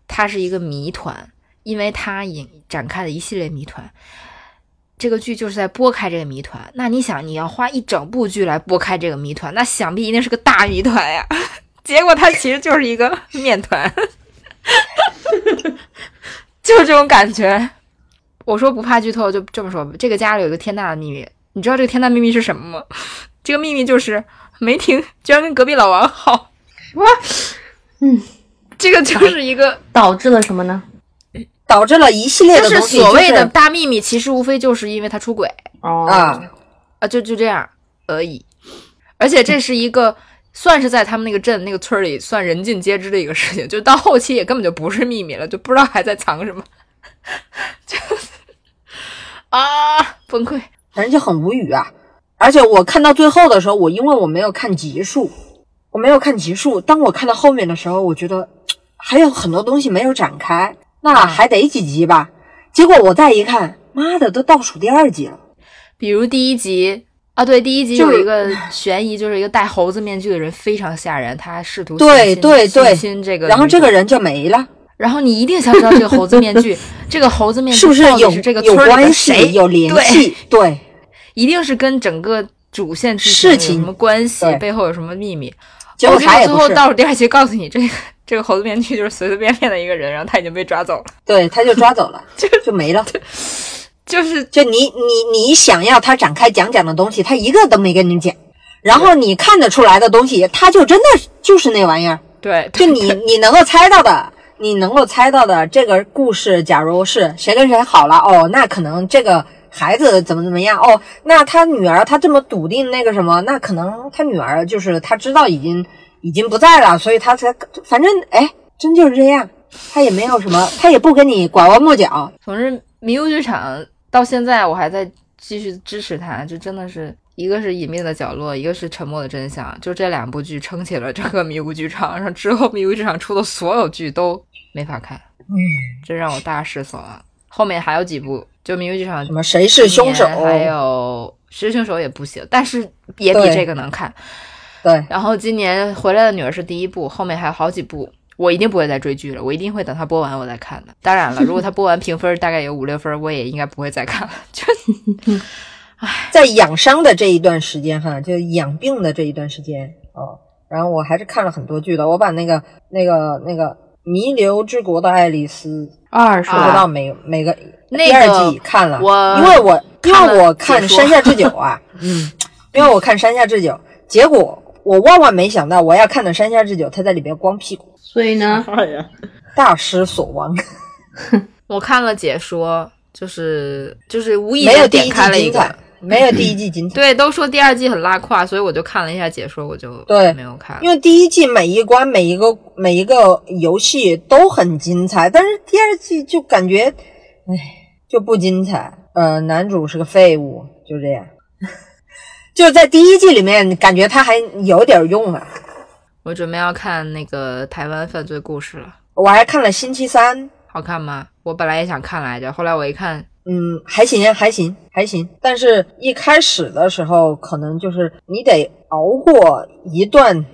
他是一个谜团，因为他引展开了一系列谜团。这个剧就是在拨开这个谜团。那你想，你要花一整部剧来拨开这个谜团，那想必一定是个大谜团呀。[laughs] 结果它其实就是一个面团，[laughs] 就是这种感觉。我说不怕剧透，就这么说吧。这个家里有一个天大的秘密，你知道这个天大秘密是什么吗？[laughs] 这个秘密就是梅婷居然跟隔壁老王好。哇，嗯，这个就是一个 [laughs] 导致了什么呢？导致了一系列就是的东西，所谓的大秘密，其实无非就是因为他出轨哦啊，啊，就就这样而已。而且这是一个算是在他们那个镇、那个村儿里算人尽皆知的一个事情，就到后期也根本就不是秘密了，就不知道还在藏什么，就 [laughs] 是啊崩溃。反正就很无语啊。而且我看到最后的时候，我因为我没有看集数，我没有看集数。当我看到后面的时候，我觉得还有很多东西没有展开，那还得几集吧。结果我再一看，妈的，都倒数第二集了。比如第一集啊，对，第一集有一个悬疑，就是一个戴猴子面具的人非常吓人，他试图对对对性侵这个，然后这个，人就没了，然后你一定想知道这个猴子面具，[laughs] 这个猴子面具是不是有这个有村儿里的关谁系、有联系？对，一定是跟整个主线剧事情有什么关系，背后有什么秘密。结果哦啥也不是。最后倒数第二集告诉你，这个这个猴子面具 [laughs] 就是随随便便的一个人，然后他已经被抓走了。[laughs] 对，他就抓走了，就没了。就是就你你你想要他展开讲讲的东西，他一个都没跟你讲。然后你看得出来的东西，他就真的就是那玩意儿。对，就你你能够猜到的，你能够猜到的这个故事，假如是谁跟谁好了，哦，那可能这个孩子怎么怎么样，哦，那他女儿他这么笃定那个什么，那可能他女儿就是他知道已经已经不在了，所以他才反正哎，真就是这样，他也没有什么，他也不跟你拐弯抹角，总之迷雾剧场到现在我还在继续支持他，就真的是一个是隐秘的角落，一个是沉默的真相，就这两部剧撑起了整个迷雾剧场。然后之后迷雾剧场出的所有剧都没法看，嗯，这让我大失所望。后面还有几部，就迷雾剧场什么谁是凶手，还有谁是凶手也不行，但是也比这个能看。对，然后今年回来的女儿是第一部，后面还有好几部，我一定不会再追剧了，我一定会等它播完我再看的。当然了，如果它播完评分大概有五六分，我也应该不会再看了。就 [laughs] 唉在养伤的这一段时间哈，就养病的这一段时间哦，然后我还是看了很多剧的。我把那个那个那个《弥留之国的爱丽丝》不知二是吧？道每每个那个第二季看了，我因为我因看我看山下智久啊，[laughs] 嗯，因为我看山下智久，结果我万万没想到我要看的山下智久，他在里边光屁股，所以呢，哎呀，大失所望，[laughs] 我看了解说，就是就是无意没有间点开了一个没有第一季 [laughs] 精彩。对，都说第二季很拉胯，所以我就看了一下解说，我就对没有看。因为第一季每一关、每一个每一个游戏都很精彩，但是第二季就感觉，唉，就不精彩。呃，男主是个废物，就这样。[laughs] 就在第一季里面，感觉他还有点用啊。我准备要看那个台湾犯罪故事了，我还看了星期三，好看吗？我本来也想看来着，后来我一看，嗯，还行，还行，还行。但是一开始的时候，可能就是你得熬过一段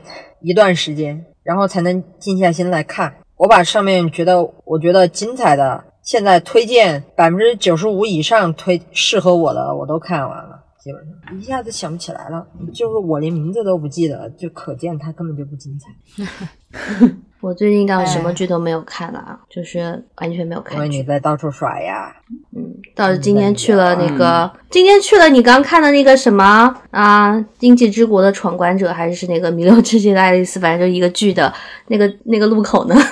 一段时间，然后才能静下心来看。我把上面觉得我觉得精彩的，现在推荐百分之九十五以上推适合我的，我都看完了。基本上一下子想不起来了，就是我连名字都不记得，就可见它根本就不精彩。[laughs] 我最近倒是什么哎剧都没有看了啊，就是完全没有看因为你。在到处耍呀，嗯，倒是今天去了那个，嗯今天去了你刚看的那个什么啊，《经济之国的闯关者》，还是那个《弥留之际的爱丽丝》，反正就一个剧的那个那个路口呢。[laughs]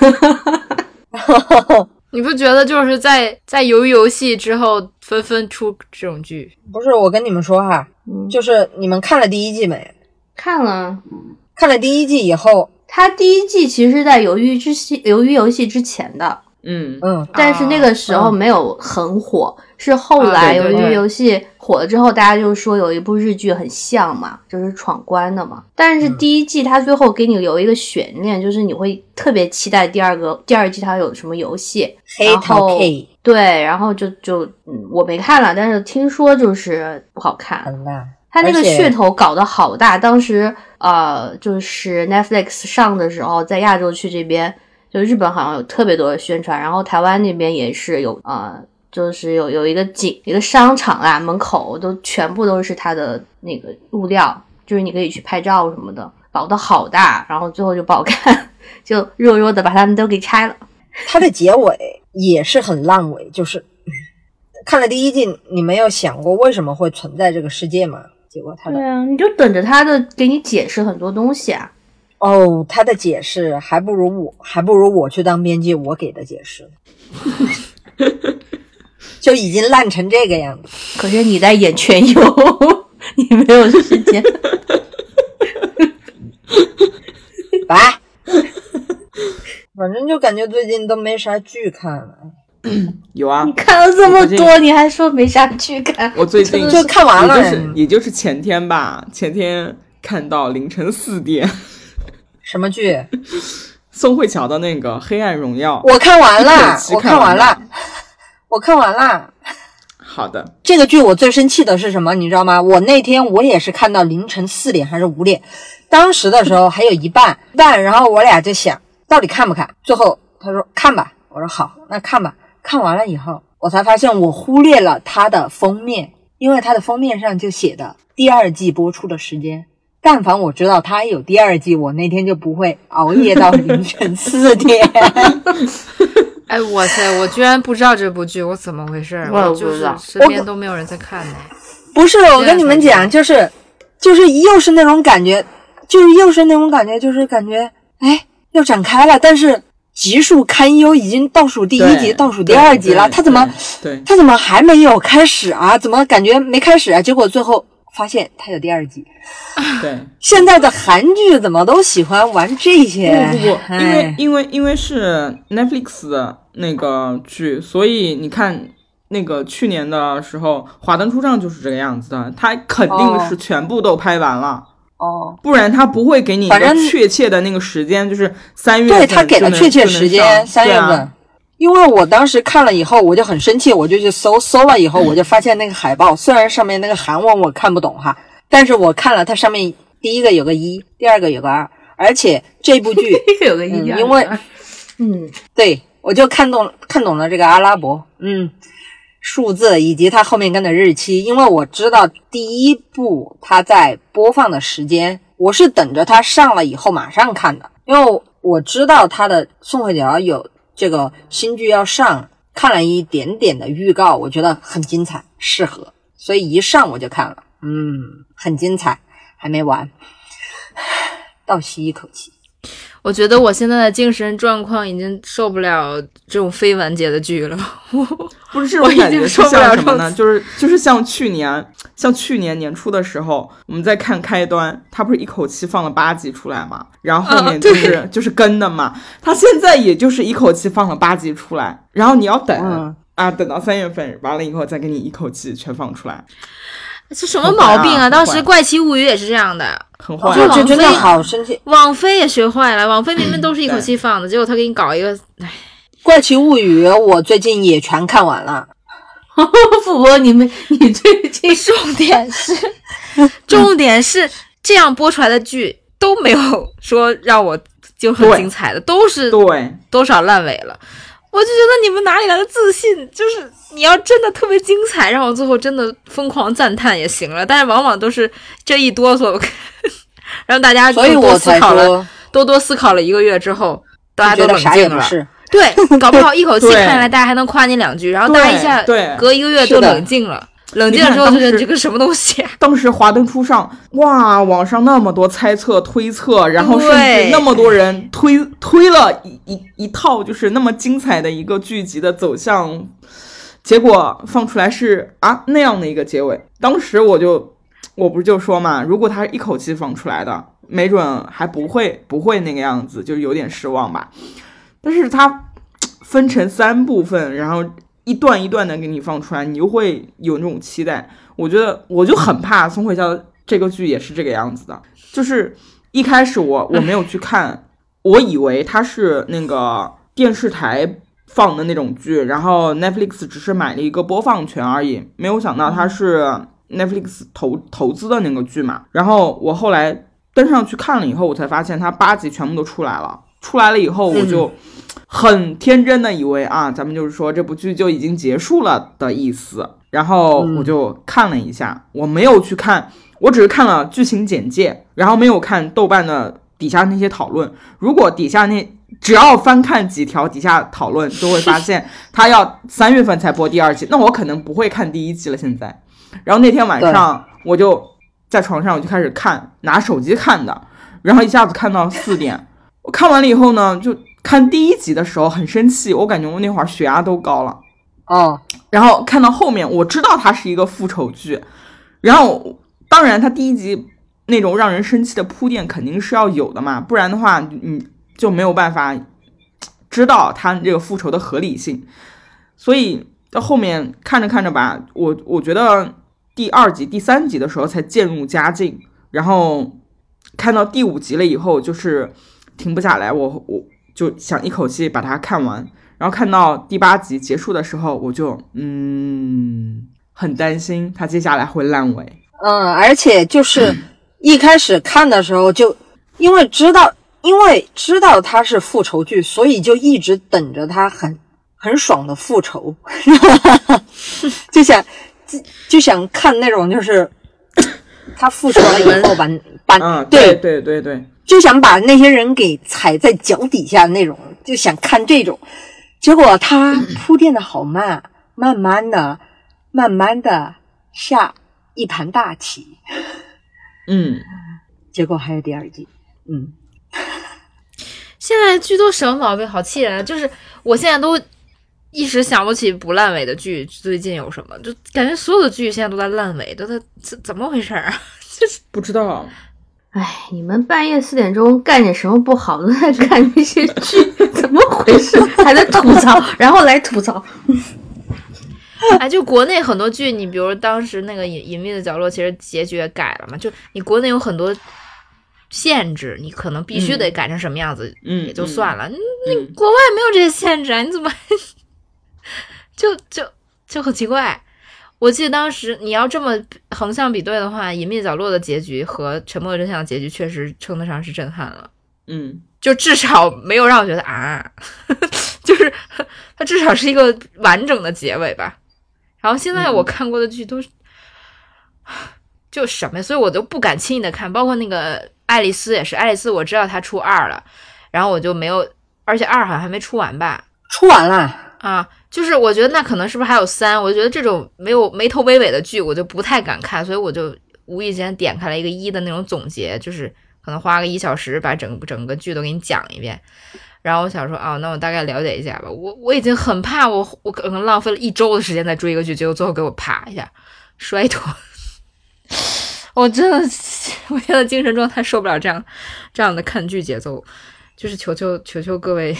你不觉得就是在在鱿鱼游戏之后纷纷出这种剧？不是我跟你们说哈，嗯，就是你们看了第一季没？看了，看了第一季以后，它第一季其实是在鱿鱼之戏鱿鱼游戏之前的，嗯，嗯，但是那个时候嗯没有很火，是后来由啊对对对于游戏火了之后，大家就说有一部日剧很像嘛，就是闯关的嘛。但是第一季它最后给你留一个悬念，就是你会特别期待第二个第二季它有什么游戏。黑然后桃 K 对，然后就就嗯，我没看了，但是听说就是不好看。很烂。它那个噱头搞得好大，当时呃，就是 Netflix 上的时候，在亚洲区这边，就日本好像有特别多的宣传，然后台湾那边也是有呃，就是有有一个景一个商场啊，门口都全部都是它的那个物料，就是你可以去拍照什么的，搞得好大，然后最后就不好看，[laughs] 就弱弱的把它们都给拆了。它的结尾也是很烂尾，就是看了第一季，你没有想过为什么会存在这个世界吗？结果他的对啊，你就等着他的给你解释很多东西啊。哦，他的解释还不如我，还不如我去当编辑，我给的解释，[laughs] 就已经烂成这个样子。可是你在演全游，[laughs] 你没有时间。[laughs] 来，反正就感觉最近都没啥剧看了，[clears throat] 有啊你，看了这么多，你还说没啥剧看？我最近就看完了也就是也就是前天吧，前天看到凌晨四点，什么剧？[laughs] 宋慧乔的那个《黑暗荣耀》。我看完了我看完看完了，我看完了。好的，这个剧我最生气的是什么？你知道吗？我那天我也是看到凌晨四点还是五点，当时的时候还有一半一半，然后我俩就想到底看不看？最后他说看吧，我说好，那看吧。看完了以后，我才发现我忽略了它的封面，因为它的封面上就写的第二季播出的时间。但凡我知道它有第二季，我那天就不会熬夜到凌晨四点。哎，哇塞！我居然不知道这部剧，我怎么回事？[laughs] 我就是不知道身边都没有人在看呢。不是，我跟你们讲，就是就是又是那种感觉，就是又是那种感觉，就是感觉哎要展开了，但是集数堪忧，已经倒数第一集、倒数第二集了，他怎么对？他怎么还没有开始啊？怎么感觉没开始啊？结果最后发现他有第二集。对对，[laughs] 现在的韩剧怎么都喜欢玩这些？不不不，因为哎因为因为是 Netflix 的那个剧，所以你看那个去年的时候，《华灯初上》就是这个样子的，它肯定是全部都拍完了。哦，不然他不会给你确切的那个时间，就是三月份对他给了确切时间，三月份。啊。因为我当时看了以后，我就很生气，我就去搜，搜了以后，[laughs] 我就发现那个海报，虽然上面那个韩文我看不懂哈，但是我看了它上面第一个有个一，第二个有个二，而且这部剧 [laughs] 有个一嗯因为嗯，对我就看懂看懂了这个阿拉伯，嗯，数字以及它后面跟的日期，因为我知道第一部它在播放的时间，我是等着它上了以后马上看的，因为我知道它的宋慧乔有这个新剧要上，看了一点点的预告，我觉得很精彩，适合，所以一上我就看了，嗯，很精彩，还没完，倒吸一口气。我觉得我现在的精神状况已经受不了这种非完结的剧了。[laughs] 不是这我已经种感觉，受不了什么呢？就是就是像去年，像去年年初的时候，我们在看开端，他不是一口气放了八集出来嘛，然后后面啊就是、就是跟的嘛，他现在也就是一口气放了八集出来，然后你要等、嗯啊，等到三月份完了以后再给你一口气全放出来，这什么毛病啊？啊当时《怪奇物语》也是这样的，很坏、就这这真的网飞好生气，网飞也学坏了。网飞明明都是一口气放的，结果他给你搞一个，哎，《怪奇物语》我最近也全看完了。富婆，你们你最近重点是，重点是这样播出来的剧都没有说让我就很精彩的，都是对，多少烂尾了。我就觉得你们哪里来的自信？就是你要真的特别精彩，让我最后真的疯狂赞叹也行了。但是往往都是这一哆嗦，[laughs] 让大家多多我思考了，多多思考了一个月之后，大家都冷静了。对，搞不好一口气对看来大家还能夸你两句，然后大家一下隔一个月是的就冷静了。冷静了之后就觉得这个什么东西啊？[laughs] 当时华灯初上，哇，网上那么多猜测、推测，然后甚至那么多人推推了一一一套就是那么精彩的一个剧集的走向，结果放出来是啊那样的一个结尾。当时我就我不是就说嘛，如果他是一口气放出来的，没准还不会不会那个样子，就是有点失望吧。但是他分成三部分，然后一段一段的给你放出来，你就会有那种期待。我觉得我就很怕宋慧乔这个剧也是这个样子的，就是一开始我我没有去看，我以为它是那个电视台放的那种剧，然后 Netflix 只是买了一个播放权而已，没有想到它是 Netflix 投投资的那个剧嘛。然后我后来登上去看了以后，我才发现它八集全部都出来了。出来了以后，我就很天真的以为啊，咱们就是说这部剧就已经结束了的意思。然后我就看了一下，我没有去看，我只是看了剧情简介，然后没有看豆瓣的底下那些讨论。如果底下那只要翻看几条底下讨论，就会发现 [laughs] 他要三月份才播第二季，那我可能不会看第一季了。现在，然后那天晚上我就在床上，我就开始看，拿手机看的，然后一下子看到四点。我看完了以后呢，就看第一集的时候很生气，我感觉我那会儿血压都高了。哦，然后看到后面，我知道它是一个复仇剧，然后当然它第一集那种让人生气的铺垫肯定是要有的嘛，不然的话你就没有办法知道它这个复仇的合理性。所以到后面看着看着吧，我我觉得第二集、第三集的时候才渐入佳境，然后看到第五集了以后，就是停不下来，我我就想一口气把它看完。然后看到第八集结束的时候，我就嗯很担心它接下来会烂尾。嗯，而且就是一开始看的时候就因为知道，因为知道它是复仇剧，所以就一直等着它很很爽的复仇，[laughs] 就想就就想看那种就是他复仇了以后 [laughs] 把把嗯，对对对对，就想把那些人给踩在脚底下那种，就想看这种。结果他铺垫的好慢，慢慢的、慢慢的下一盘大棋。嗯，结果还有第二季。嗯，[laughs] 现在剧都什么毛病？好气人！啊就是我现在都一时想不起不烂尾的剧，最近有什么？就感觉所有的剧现在都在烂尾，都在怎怎么回事啊？就 [laughs] 是不知道。哎，你们半夜四点钟干点什么不好，都 [laughs] 在看那些剧，[laughs] 怎么回事？还在吐槽，然后来吐槽。哎，就国内很多剧，你比如当时那个隐隐秘的角落，其实结局也改了嘛。就你国内有很多限制，你可能必须得改成什么样子，嗯，也就算了。嗯你国外没有这些限制啊，你怎么就就就很奇怪？我记得当时你要这么横向比对的话，《隐秘角落》的结局和《沉默的真相》的结局确实称得上是震撼了。嗯就至少没有让我觉得啊，[laughs] 就是它至少是一个完整的结尾吧。然后现在我看过的剧都是，就什么呀，所以我都不敢轻易的看。包括那个《爱丽丝》也是，《爱丽丝》我知道它出二了，然后我就没有，而且二好像还没出完吧？出完了。啊，就是我觉得那可能是不是还有三？我觉得这种没有没头没尾的剧，我就不太敢看，所以我就无意间点开了一个一的那种总结，就是可能花个一小时把整整个剧都给你讲一遍。然后我想说，哦，那我大概了解一下吧。我我已经很怕我我可能浪费了一周的时间在追一个剧，结果最后给我啪一下摔脱。我真的，我现在精神状态受不了这样这样的看剧节奏，就是求求求求各位。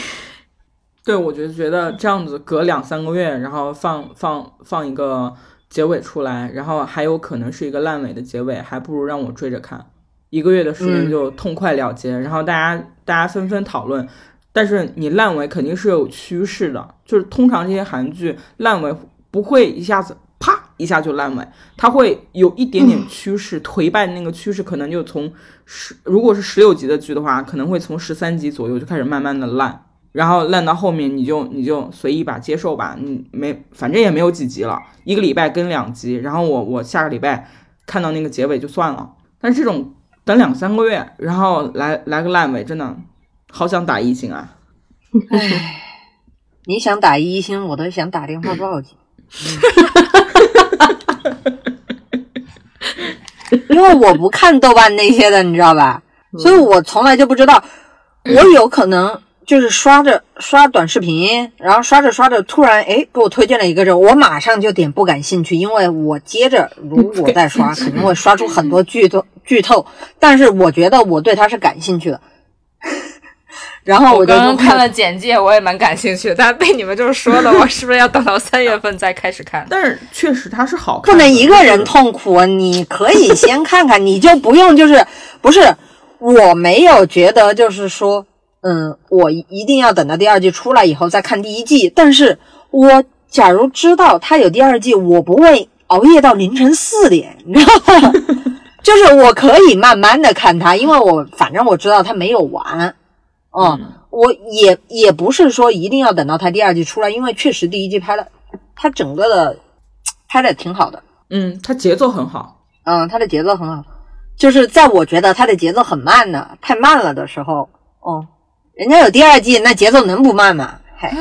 对，我就觉得这样子隔两三个月，然后放放放一个结尾出来，然后还有可能是一个烂尾的结尾，还不如让我追着看，一个月的时间就痛快了结，然后大家大家纷纷讨论。但是你烂尾肯定是有趋势的，就是通常这些韩剧烂尾不会一下子啪一下就烂尾，它会有一点点趋势，颓败那个趋势可能就从十，如果是十六集的剧的话，可能会从十三集左右就开始慢慢的烂。然后烂到后面，你就你就随意吧，接受吧，你没反正也没有几集了，一个礼拜更两集，然后我我下个礼拜看到那个结尾就算了。但是这种等两三个月，然后来来个烂尾，真的好想打一星啊！唉，[laughs] 你想打一星，我都想打电话报警。[laughs] 因为我不看豆瓣那些的，你知道吧？所以我从来就不知道，我有可能就是刷着刷短视频，然后刷着刷着，突然哎给我推荐了一个这，我马上就点不感兴趣，因为我接着如果再刷，肯定会刷出很多剧透剧透，但是我觉得我对它是感兴趣的。然后就我刚刚看了简介，我也蛮感兴趣的，但是被你们就是说的，我是不是要等到三月份再开始看？但是确实它是好看，不能一个人痛苦，你可以先看看，你就不用就是不是我没有觉得就是说，嗯，我一定要等到第二季出来以后再看第一季，但是我假如知道它有第二季，我不会熬夜到凌晨四点，你知道吗？就是我可以慢慢的看它，因为我反正我知道它没有完。嗯，我也也不是说一定要等到它第二季出来，因为确实第一季拍的，它整个的拍的挺好的，嗯，它节奏很好，嗯，它的节奏很好，就是在我觉得它的节奏很慢的、太慢了的时候，哦，人家有第二季，那节奏能不慢吗？嗨，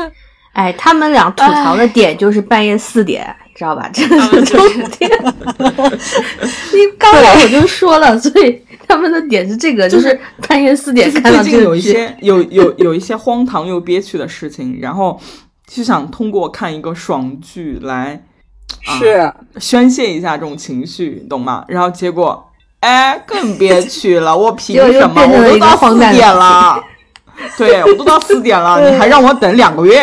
[laughs] 哎，他们俩吐槽的点就是半夜四点，知道吧？这是重点。[laughs] 你刚才我就说了，所以他们的点是这个，就是半夜四点看到这个有一。些有有有一些荒唐又憋屈的事情，然后就想通过看一个爽剧来啊是宣泄一下这种情绪，懂吗？然后结果，哎，更憋屈了。我凭什么？变成一个我都到四点了，[laughs] 对我都到四点了，你还让我等两个月？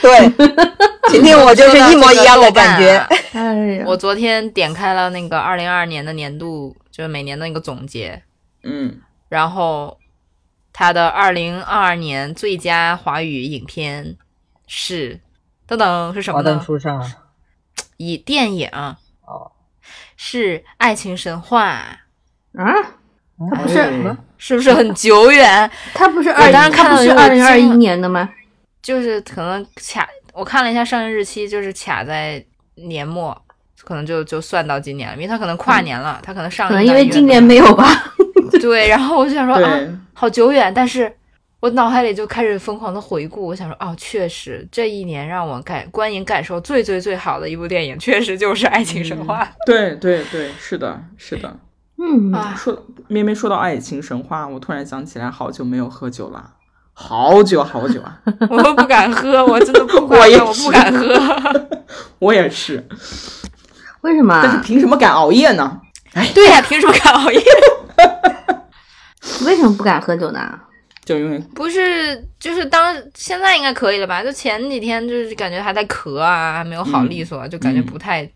对，[laughs] 今天我就是一模一样的感觉。[laughs] 哎呀，我昨天点开了那个二零二二年的年度，就是每年的那个总结，嗯，然后他的二零二二年最佳华语影片是噔噔是什么华灯呢？初上，以电影哦，是《爱情神话啊，它不是什么？》，是不是很久远？[laughs] 他不是我二，当时看他不是二零二一年的吗？就是可能卡，我看了一下上映日期，就是卡在年末，可能就就算到今年了，因为它可能跨年了，它可能上映可能因为今年没有吧。对，[laughs] 然后我就想说啊，好久远，但是我脑海里就开始疯狂的回顾，我想说哦，确实这一年让我感观影感受最最最好的一部电影，确实就是《爱情神话》对对对，是的，是的。嗯，啊。说咩咩说到爱情神话，我突然想起来，好久没有喝酒了，好久好久啊！[laughs] 我都不敢喝，我真的不敢我不敢喝。[laughs] 我也是，为什么但是啊？凭什么敢熬夜呢？对呀、凭什么敢熬夜？[laughs] 为什么不敢喝酒呢？就因为不是，就是当现在应该可以了吧？就前几天就是感觉还在咳啊，还没有好利索，就感觉不太、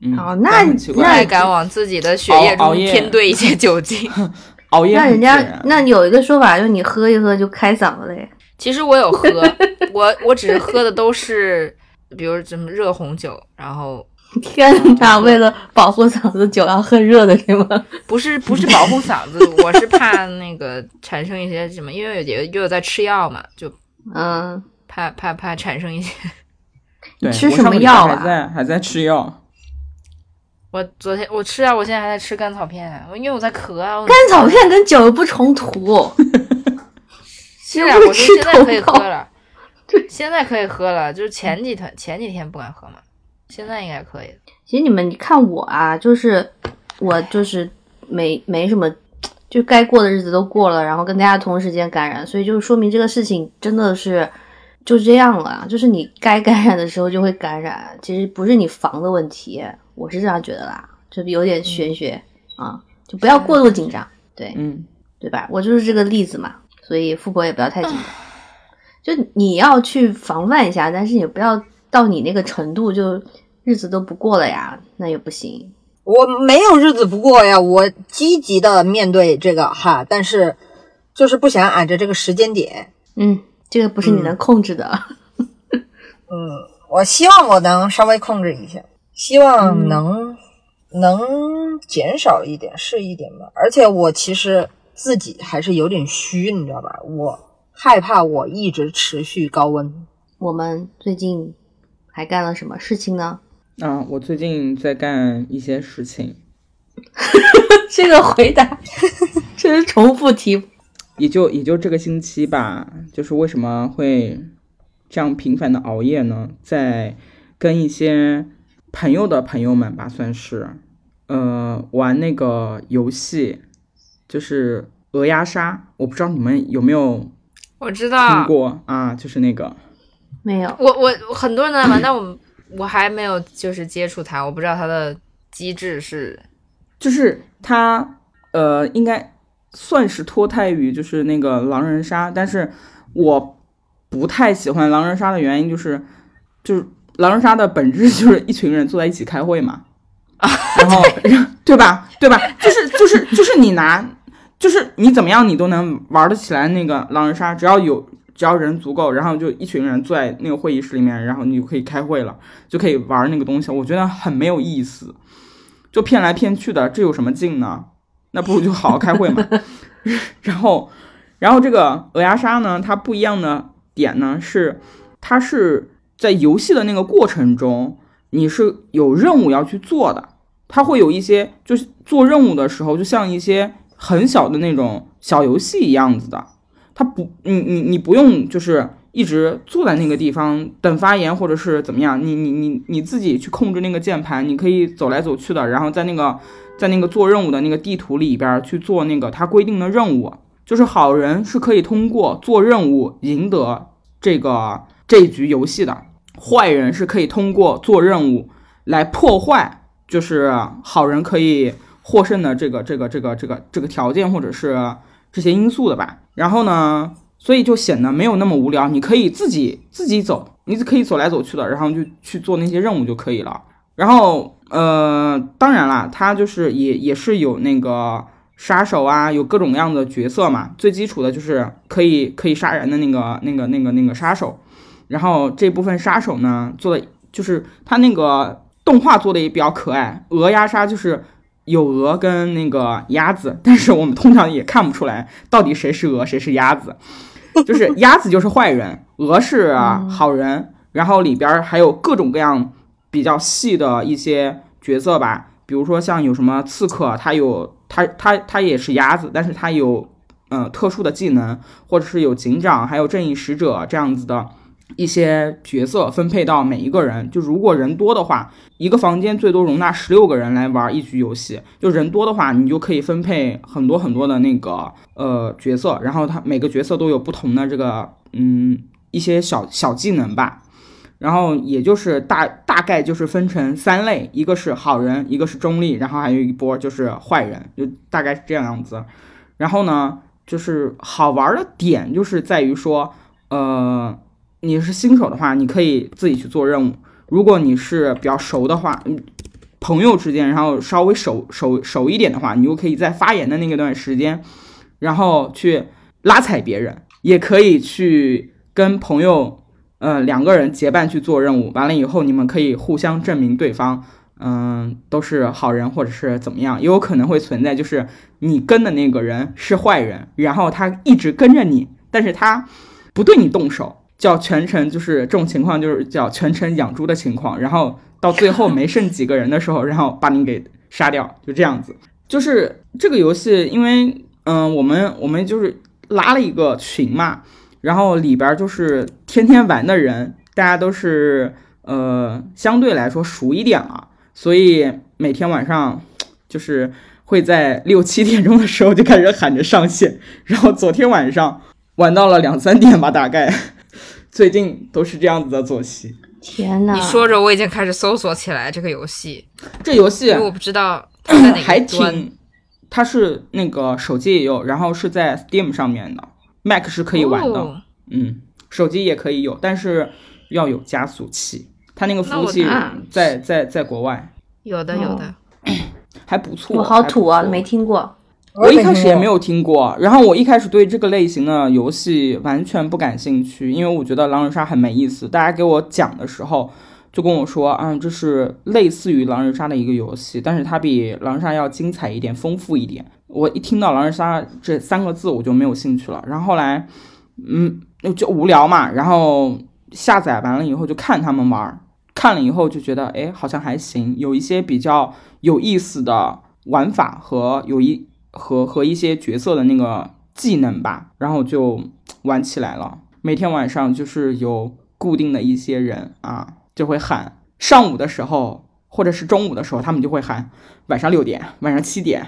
嗯，哦那不但很奇怪，太敢往自己的血液中添兑一些酒精。[laughs] 熬夜那人家那有一个说法，就是你喝一喝就开嗓子嘞。其实我有喝，[laughs] 我我只是喝的都是，比如什么热红酒，然后 [laughs] 天哪，为了保护嗓子，酒要喝热的是吗？不是不是保护嗓子，我是怕那个产生一些什么，因为有又有在吃药嘛，就嗯，怕怕怕产生一些。对吃什么药啊还在还在吃药，我昨天我吃啊，我现在还在吃甘草片啊，因为我在咳啊。我甘草片跟酒又不冲突。是啊，[laughs] 我是现在可以喝了，[laughs] 现在可以喝了，就是前几天前几天不敢喝嘛，现在应该可以。其实你们，你看我啊，就是我就是没没什么，就该过的日子都过了，然后跟大家同时间感染，所以就说明这个事情真的是就这样了，就是你该感染的时候就会感染，其实不是你防的问题，我是这样觉得啦，就有点玄学、啊，就不要过度紧张，对嗯，对吧？我就是这个例子嘛，所以富婆也不要太紧张，就你要去防范一下，但是也不要到你那个程度就日子都不过了呀，那也不行。我没有日子不过呀，我积极的面对这个哈，但是就是不想按着这个时间点。嗯，这个不是你能控制的。[laughs] 嗯，我希望我能稍微控制一下，希望能、能减少一点是一点吧。而且我其实自己还是有点虚，你知道吧？我害怕我一直持续高温。我们最近还干了什么事情呢？啊，我最近在干一些事情，[laughs] 这个回答 [laughs] 这是重复题。也就也就这个星期吧，就是为什么会这样频繁的熬夜呢？在跟一些朋友的朋友们吧，算是，呃，玩那个游戏，就是鹅鸭杀，我不知道你们有没有我知道。听道，过啊？就是那个，没有，我我我很多人在玩，但我我还没有就是接触它，我不知道它的机制是就是它，呃，应该算是脱胎于就是那个狼人杀，但是我不太喜欢狼人杀的原因就是，就是狼人杀的本质就是一群人坐在一起开会嘛，啊然后对吧？对吧？就是就是就是你拿，就是你怎么样你都能玩得起来那个狼人杀，只要有只要人足够，然后就一群人坐在那个会议室里面，然后你就可以开会了，就可以玩那个东西，我觉得很没有意思。就骗来骗去的，这有什么劲呢？那不如就好好开会嘛。[laughs] 然后，然后这个鹅鸭杀呢，它不一样的点呢是，它是在游戏的那个过程中，你是有任务要去做的，它会有一些就是做任务的时候，就像一些很小的那种小游戏一样子的。它不，你你你不用就是一直坐在那个地方等发言或者是怎么样，你你你你自己去控制那个键盘，你可以走来走去的，然后在那个在那个做任务的那个地图里边去做那个它规定的任务。就是好人是可以通过做任务赢得这个这一局游戏的，坏人是可以通过做任务来破坏，就是好人可以获胜的这个这个这个这个这个条件或者是这些因素的吧。然后呢，所以就显得没有那么无聊，你可以自己自己走，你可以走来走去的，然后就去做那些任务就可以了。然后呃，当然啦，它就是也也是有那个。杀手啊，有各种各样的角色嘛。最基础的就是可以可以杀人的那个那个那个那个杀手。然后这部分杀手呢，做的就是他那个动画做的也比较可爱。鹅鸭杀就是有鹅跟那个鸭子，但是我们通常也看不出来到底谁是鹅谁是鸭子。就是鸭子就是坏人，鹅是好人。然后里边还有各种各样比较细的一些角色吧，比如说像有什么刺客，他有。他他他也是鸭子，但是他有呃特殊的技能，或者是有警长，还有正义使者这样子的一些角色分配到每一个人。就如果人多的话，一个房间最多容纳十六个人来玩一局游戏。就人多的话，你就可以分配很多很多的那个呃角色，然后他每个角色都有不同的这个嗯一些小小技能吧。然后也就是大大概就是分成三类，一个是好人，一个是中立，然后还有一波就是坏人，就大概是这样子。然后呢，就是好玩的点就是在于说，呃，你是新手的话，你可以自己去做任务；如果你是比较熟的话，朋友之间，然后稍微熟熟熟一点的话，你就可以在发言的那个段时间，然后去拉踩别人，也可以去跟朋友。呃，两个人结伴去做任务，完了以后，你们可以互相证明对方，嗯，都是好人或者是怎么样，也有可能会存在，就是你跟的那个人是坏人，然后他一直跟着你，但是他不对你动手，叫全程就是这种情况，就是叫全程养猪的情况，然后到最后没剩几个人的时候，然后把你给杀掉，就这样子。就是这个游戏，因为嗯，我们我们就是拉了一个群嘛。然后里边就是天天玩的人，大家都是呃相对来说熟一点了，所以每天晚上就是会在六七点钟的时候就开始喊着上线，然后昨天晚上玩到了两三点吧，大概最近都是这样子的作息。天呐，你说着我已经开始搜索起来这个游戏，这游戏我不知道它在哪还挺，它是那个手机也有，然后是在 Steam 上面的。Mac 是可以玩的，嗯，手机也可以有，但是要有加速器。它那个服务器在在在国外，有的有的，还不错。我好土啊，没听过。我一开始也没有听过，然后我一开始对这个类型的游戏完全不感兴趣，因为我觉得狼人杀很没意思。大家给我讲的时候，就跟我说嗯，这是类似于狼人杀的一个游戏，但是它比狼人杀要精彩一点，丰富一点。我一听到狼人杀这三个字，我就没有兴趣了。然后后来，嗯，就无聊嘛。然后下载完了以后就看他们玩，看了以后就觉得，哎，好像还行，有一些比较有意思的玩法和有一和和一些角色的那个技能吧。然后就玩起来了。每天晚上就是有固定的一些人啊，就会喊上午的时候或者是中午的时候，他们就会喊晚上六点、晚上七点。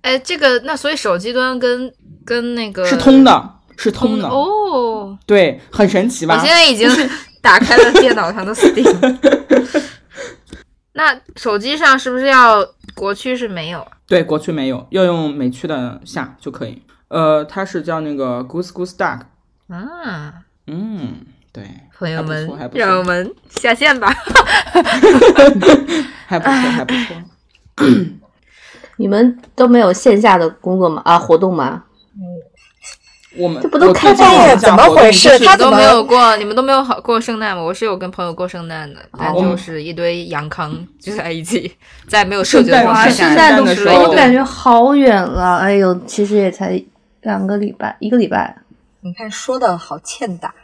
哎，这个那所以手机端跟跟那个是通的，是通的哦。对，很神奇吧？我现在已经 [laughs] 打开了电脑上的 Steam。[laughs] 那手机上是不是要国区是没有？对，国区没有，要用美区的下就可以。呃，它是叫那个 Goose Goose Duck。啊，嗯，对，朋友们，让我们下线吧。还不错，还不错。[laughs] [coughs] 你们都没有线下的工作吗？啊，活动吗？嗯，我们这不都开放了？怎么回事？他都没有过，你们都没有好过圣诞吗？我是有跟朋友过圣诞的，但就是一堆阳康聚在一起，在没有社交的圣诞都是，我感觉好远了。哎呦，其实也才两个礼拜，一个礼拜。你看，说的好欠打。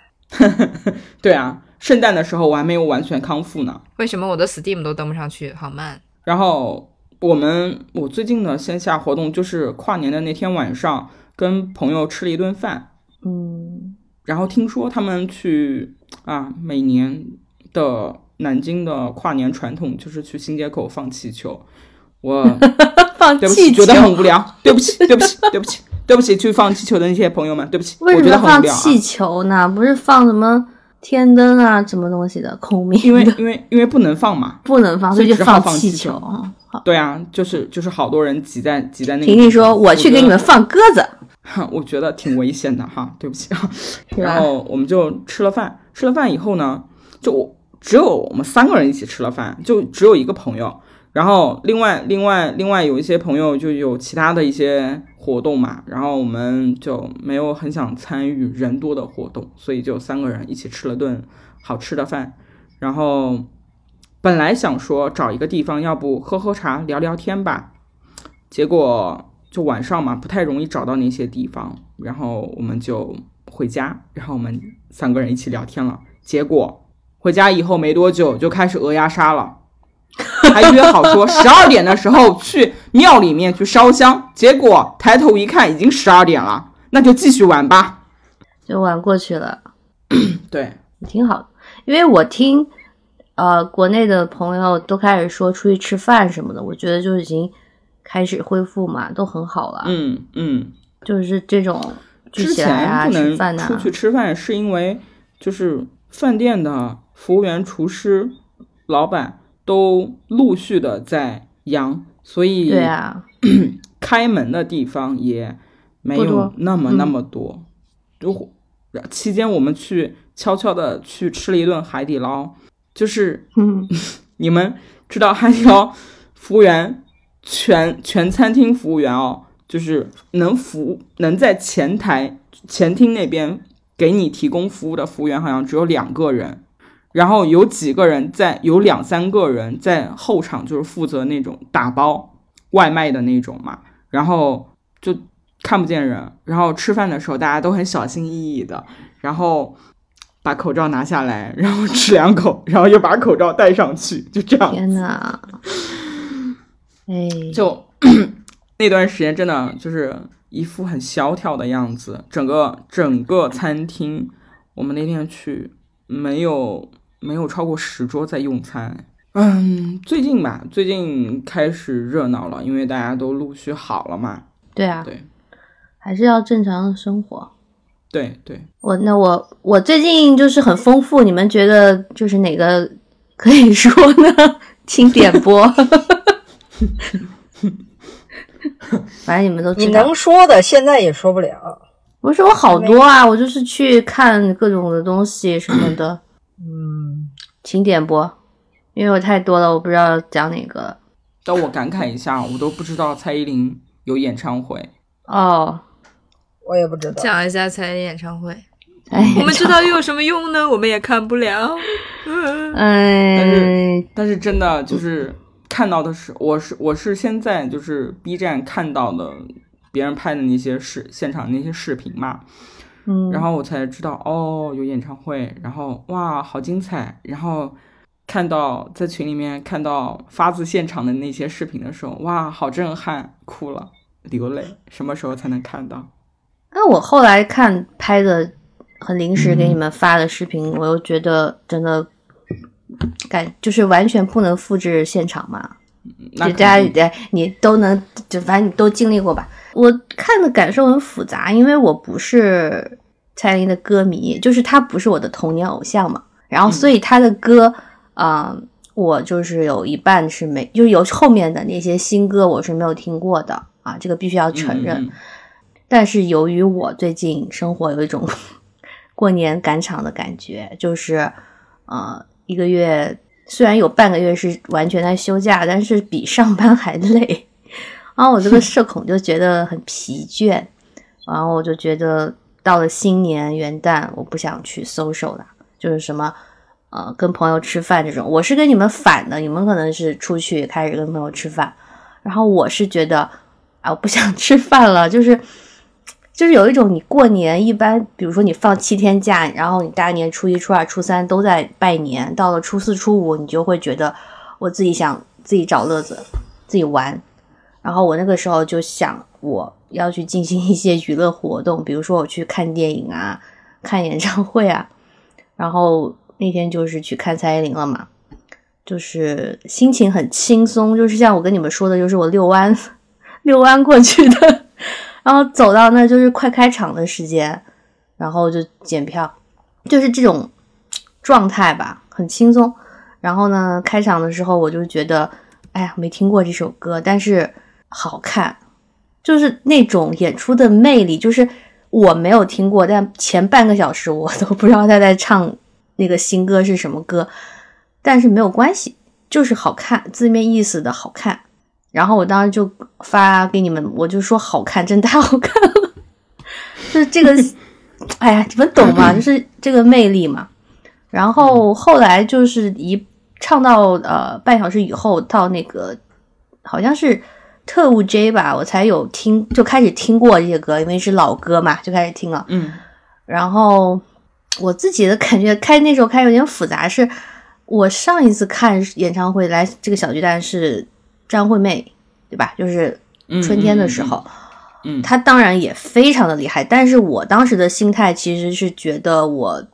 [laughs] 对啊，圣诞的时候我还没有完全康复呢。为什么我的 Steam 都登不上去？好慢。然后。我们我最近的线下活动就是跨年的那天晚上，跟朋友吃了一顿饭，嗯，然后听说他们去啊，每年的南京的跨年传统就是去新街口放气球，我 [laughs] 放对不起，气球觉，得很无聊，对不起，对不起，[laughs] 对不起，对不起，去放气球的那些朋友们，对不起，为我觉什么放得很无聊啊。气球呢？不是放什么天灯啊，什么东西的？孔明因为因为因为不能放嘛，不能放，所以就所以只好放气气球对啊，就是就是好多人挤在挤在那个婷婷说：“我去给你们，放鸽子。我觉得我觉得挺危险的哈，对不起啊。然后我们就吃了饭，吃了饭以后呢，就我只有我们三个人一起吃了饭，就只有一个朋友。然后另外另外另外有一些朋友就有其他的一些活动嘛，然后我们就没有很想参与人多的活动，所以就三个人一起吃了顿好吃的饭。然后本来想说找一个地方，要不喝喝茶聊聊天吧，结果就晚上嘛，不太容易找到那些地方，然后我们就回家，然后我们三个人一起聊天了。结果回家以后没多久就开始鹅鸭杀了，还约好说十二点的时候去庙里面去烧香，结果抬头一看已经十二点了，那就继续玩吧。”就玩过去了，[clears throat] 对，挺好的。因为我听呃国内的朋友都开始说出去吃饭什么的，我觉得就已经开始恢复嘛，都很好了。嗯嗯，就是这种聚之起来啊，前不吃饭呐、能出去吃饭，是因为就是饭店的服务员、厨师、老板都陆续的在阳，所以对啊，[clears throat] 开门的地方也没有那么嗯那么多。就期间我们去悄悄的去吃了一顿海底捞，就是嗯，[laughs] 你们知道海底捞服务员全全餐厅服务员哦，就是能服能在前台前厅那边给你提供服务的服务员好像只有两个人，然后有几个人在有两三个人在后场就是负责那种打包外卖的那种嘛，然后就看不见人，然后吃饭的时候大家都很小心翼翼的，然后。把口罩拿下来，然后吃两口，然后又把口罩戴上去，就这样。天哪，[laughs] 哎，就 [clears throat] 那段时间真的就是一副很萧条的样子，整个整个餐厅，我们那天去没有没有超过十桌在用餐。嗯，最近吧，最近开始热闹了，因为大家都陆续好了嘛。对啊，对还是要正常的生活。对对，我那我我最近就是很丰富，你们觉得就是哪个可以说呢？[laughs] 请点播。[laughs] 反正你们都你知道，能说的现在也说不了。不是我好多啊，我就是去看各种的东西什么的，嗯，请点播，因为我太多了，我不知道讲哪个。但我感慨一下，我都不知道蔡依林有演唱会。哦，我也不知道。讲一下蔡依林演唱会，哎，我们知道又有什么用呢？我们也看不了。[laughs] 嗯嗯，但是真的就是看到的是，我是我是现在就是 B 站看到的别人拍的那些视现场那些视频嘛，嗯，然后我才知道哦有演唱会，然后哇好精彩，然后看到在群里面看到发自现场的那些视频的时候，哇好震撼，哭了流泪，什么时候才能看到？那我后来看拍的很临时给你们发的视频，我又觉得真的感就是完全不能复制现场嘛。大家你都能，就反正你都经历过吧。我看的感受很复杂，因为我不是蔡依林的歌迷，就是她不是我的童年偶像嘛。然后，所以她的歌，啊、我就是有一半是没，就是有后面的那些新歌我是没有听过的啊，这个必须要承认。嗯嗯嗯但是由于我最近生活有一种 [laughs] 过年赶场的感觉，就是呃一个月虽然有半个月是完全在休假，但是比上班还累。然后我这个社恐就觉得很疲倦，然后我就觉得到了新年元旦，我不想去 social 了，就是什么呃跟朋友吃饭这种。我是跟你们反的，你们可能是出去开始跟朋友吃饭，然后我是觉得啊我不想 [laughs] 吃饭了，就是。就是有一种你过年一般，比如说你放七天假，然后你大年初一、初二、初三都在拜年，到了初四、初五，你就会觉得我自己想自己找乐子，自己玩。然后我那个时候就想，我要去进行一些娱乐活动，比如说我去看电影啊，看演唱会啊。[laughs] 然后那天就是去看蔡依林了嘛，就是心情很轻松，就是像我跟你们说的，就是我遛弯 [laughs] 遛弯过去的，然后走到那就是快开场的时间，然后就检票，就是这种状态吧，很轻松。然后呢，开场的时候我就觉得，哎呀，没听过这首歌，但是好看，就是那种演出的魅力，就是我没有听过，但前半个小时我都不知道他在唱那个新歌是什么歌，但是没有关系，就是好看，字面意思的好看。然后我当时就发给你们，我就说好看，真太好看了，就是这个，[laughs] 哎呀，你们懂吗？就是这个魅力嘛。然后后来就是一唱到呃半小时以后，到那个好像是特务 J 吧，我才有听，就开始听过这些歌，因为是老歌嘛，就开始听了。嗯，然后我自己的感觉开那时候开有点复杂，是我上一次看演唱会来这个小巨蛋是。张惠妹，对吧？就是春天的时候，嗯，她当然也非常的厉害。但是我当时的心态其实是觉得我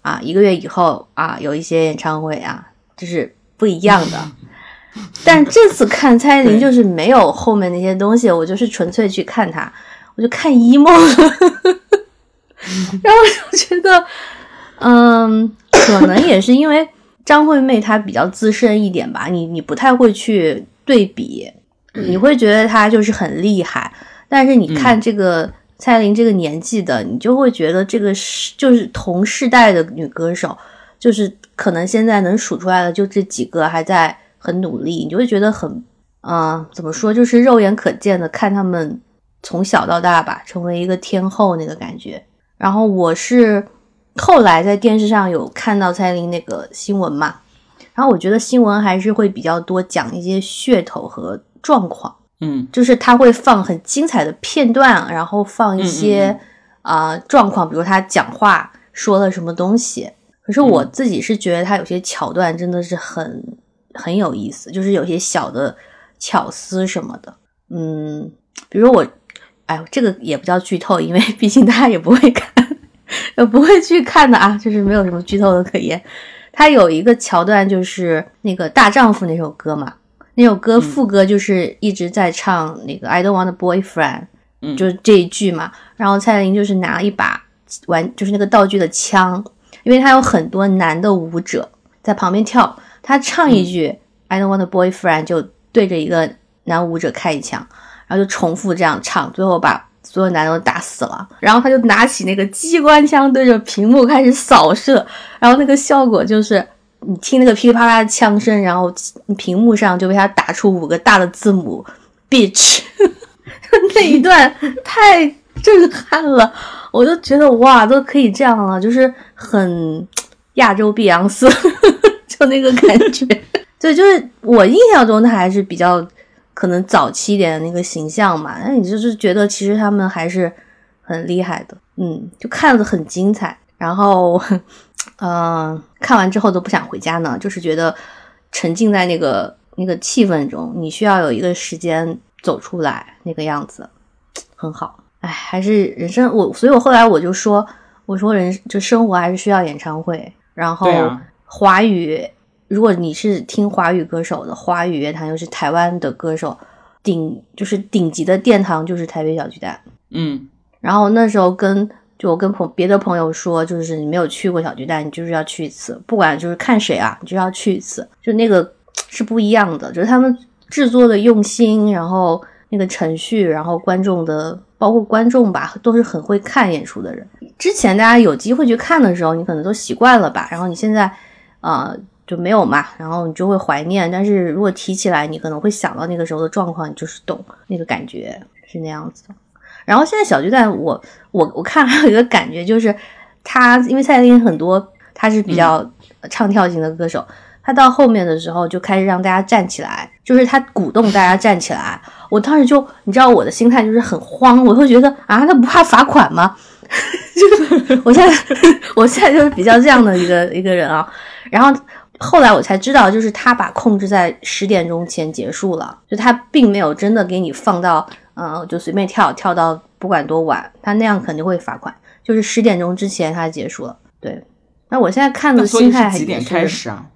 啊，一个月以后啊，有一些演唱会啊，就是不一样的。[laughs] 但这次看蔡依林就是没有后面那些东西，我就是纯粹去看她，我就看 emo 了。[laughs] 然后我觉得，嗯，可能也是因为张惠妹她比较资深一点吧，你你不太会去。对比，你会觉得她就是很厉害，但是你看这个蔡依林这个年纪的，你就会觉得这个是就是同世代的女歌手，就是可能现在能数出来的就这几个还在很努力，你就会觉得很，嗯，怎么说，就是肉眼可见的看他们从小到大吧，成为一个天后那个感觉。然后我是后来在电视上有看到蔡依林那个新闻嘛。然后我觉得新闻还是会比较多讲一些噱头和状况，嗯，就是他会放很精彩的片段，然后放一些啊状况，比如他讲话说了什么东西。可是我自己是觉得他有些桥段真的是很很有意思，就是有些小的巧思什么的，嗯，比如我，哎，这个也不叫剧透，因为毕竟大家也不会看，也 [laughs] 不会去看的啊，就是没有什么剧透的可言。他有一个桥段，就是那个大丈夫那首歌嘛，那首歌副歌就是一直在唱那个 I don't want a boyfriend，嗯，就是这一句嘛。然后蔡依林就是拿了一把玩，就是那个道具的枪，因为他有很多男的舞者在旁边跳，他唱一句 I don't want a boyfriend，就对着一个男舞者开一枪，然后就重复这样唱，最后把。所有男的都打死了，然后他就拿起那个机关枪对着屏幕开始扫射，然后那个效果就是你听那个噼里啪啦的枪声，然后屏幕上就被他打出五个大的字母 “bitch”，那一段太震撼了，我就觉得哇，都可以这样了，就是很亚洲碧昂斯，[laughs] 就那个感觉。对，就是我印象中他还是比较。可能早期一点的那个形象嘛，那你就是觉得其实他们还是很厉害的，嗯，就看着很精彩。然后，嗯，[laughs] 看完之后都不想回家呢，就是觉得沉浸在那个那个气氛中，你需要有一个时间走出来，那个样子很好。哎，还是人生我，所以我后来我就说，我说人就生活还是需要演唱会，然后华语。如果你是听华语歌手的，华语乐坛又是台湾的歌手，顶就是顶级的殿堂就是台北小巨蛋。嗯，然后那时候跟就我跟朋别的朋友说，就是你没有去过小巨蛋，你就是要去一次，不管就是看谁啊，你就要去一次，就那个是不一样的，就是他们制作的用心，然后那个程序，然后观众的包括观众吧，都是很会看演出的人。之前大家有机会去看的时候，你可能都习惯了吧，然后你现在啊。就没有嘛，然后你就会怀念。但是如果提起来，你可能会想到那个时候的状况，你就是懂那个感觉是那样子的。然后现在小巨蛋，我我我看还有一个感觉就是，他因为蔡依林很多他是比较唱跳型的歌手，他到后面的时候就开始让大家站起来，就是他鼓动大家站起来。我当时就你知道我的心态就是很慌，我会觉得啊，他不怕罚款吗？[laughs] 就是我现在 [laughs] 我现在就是比较这样的一个一个人啊，然后。后来我才知道，就是他把控制在十点钟前结束了，就他并没有真的给你放到，嗯、就随便跳跳到不管多晚，他那样肯定会罚款。就是十点钟之前他结束了。对，那我现在看的心态还是几点开始啊？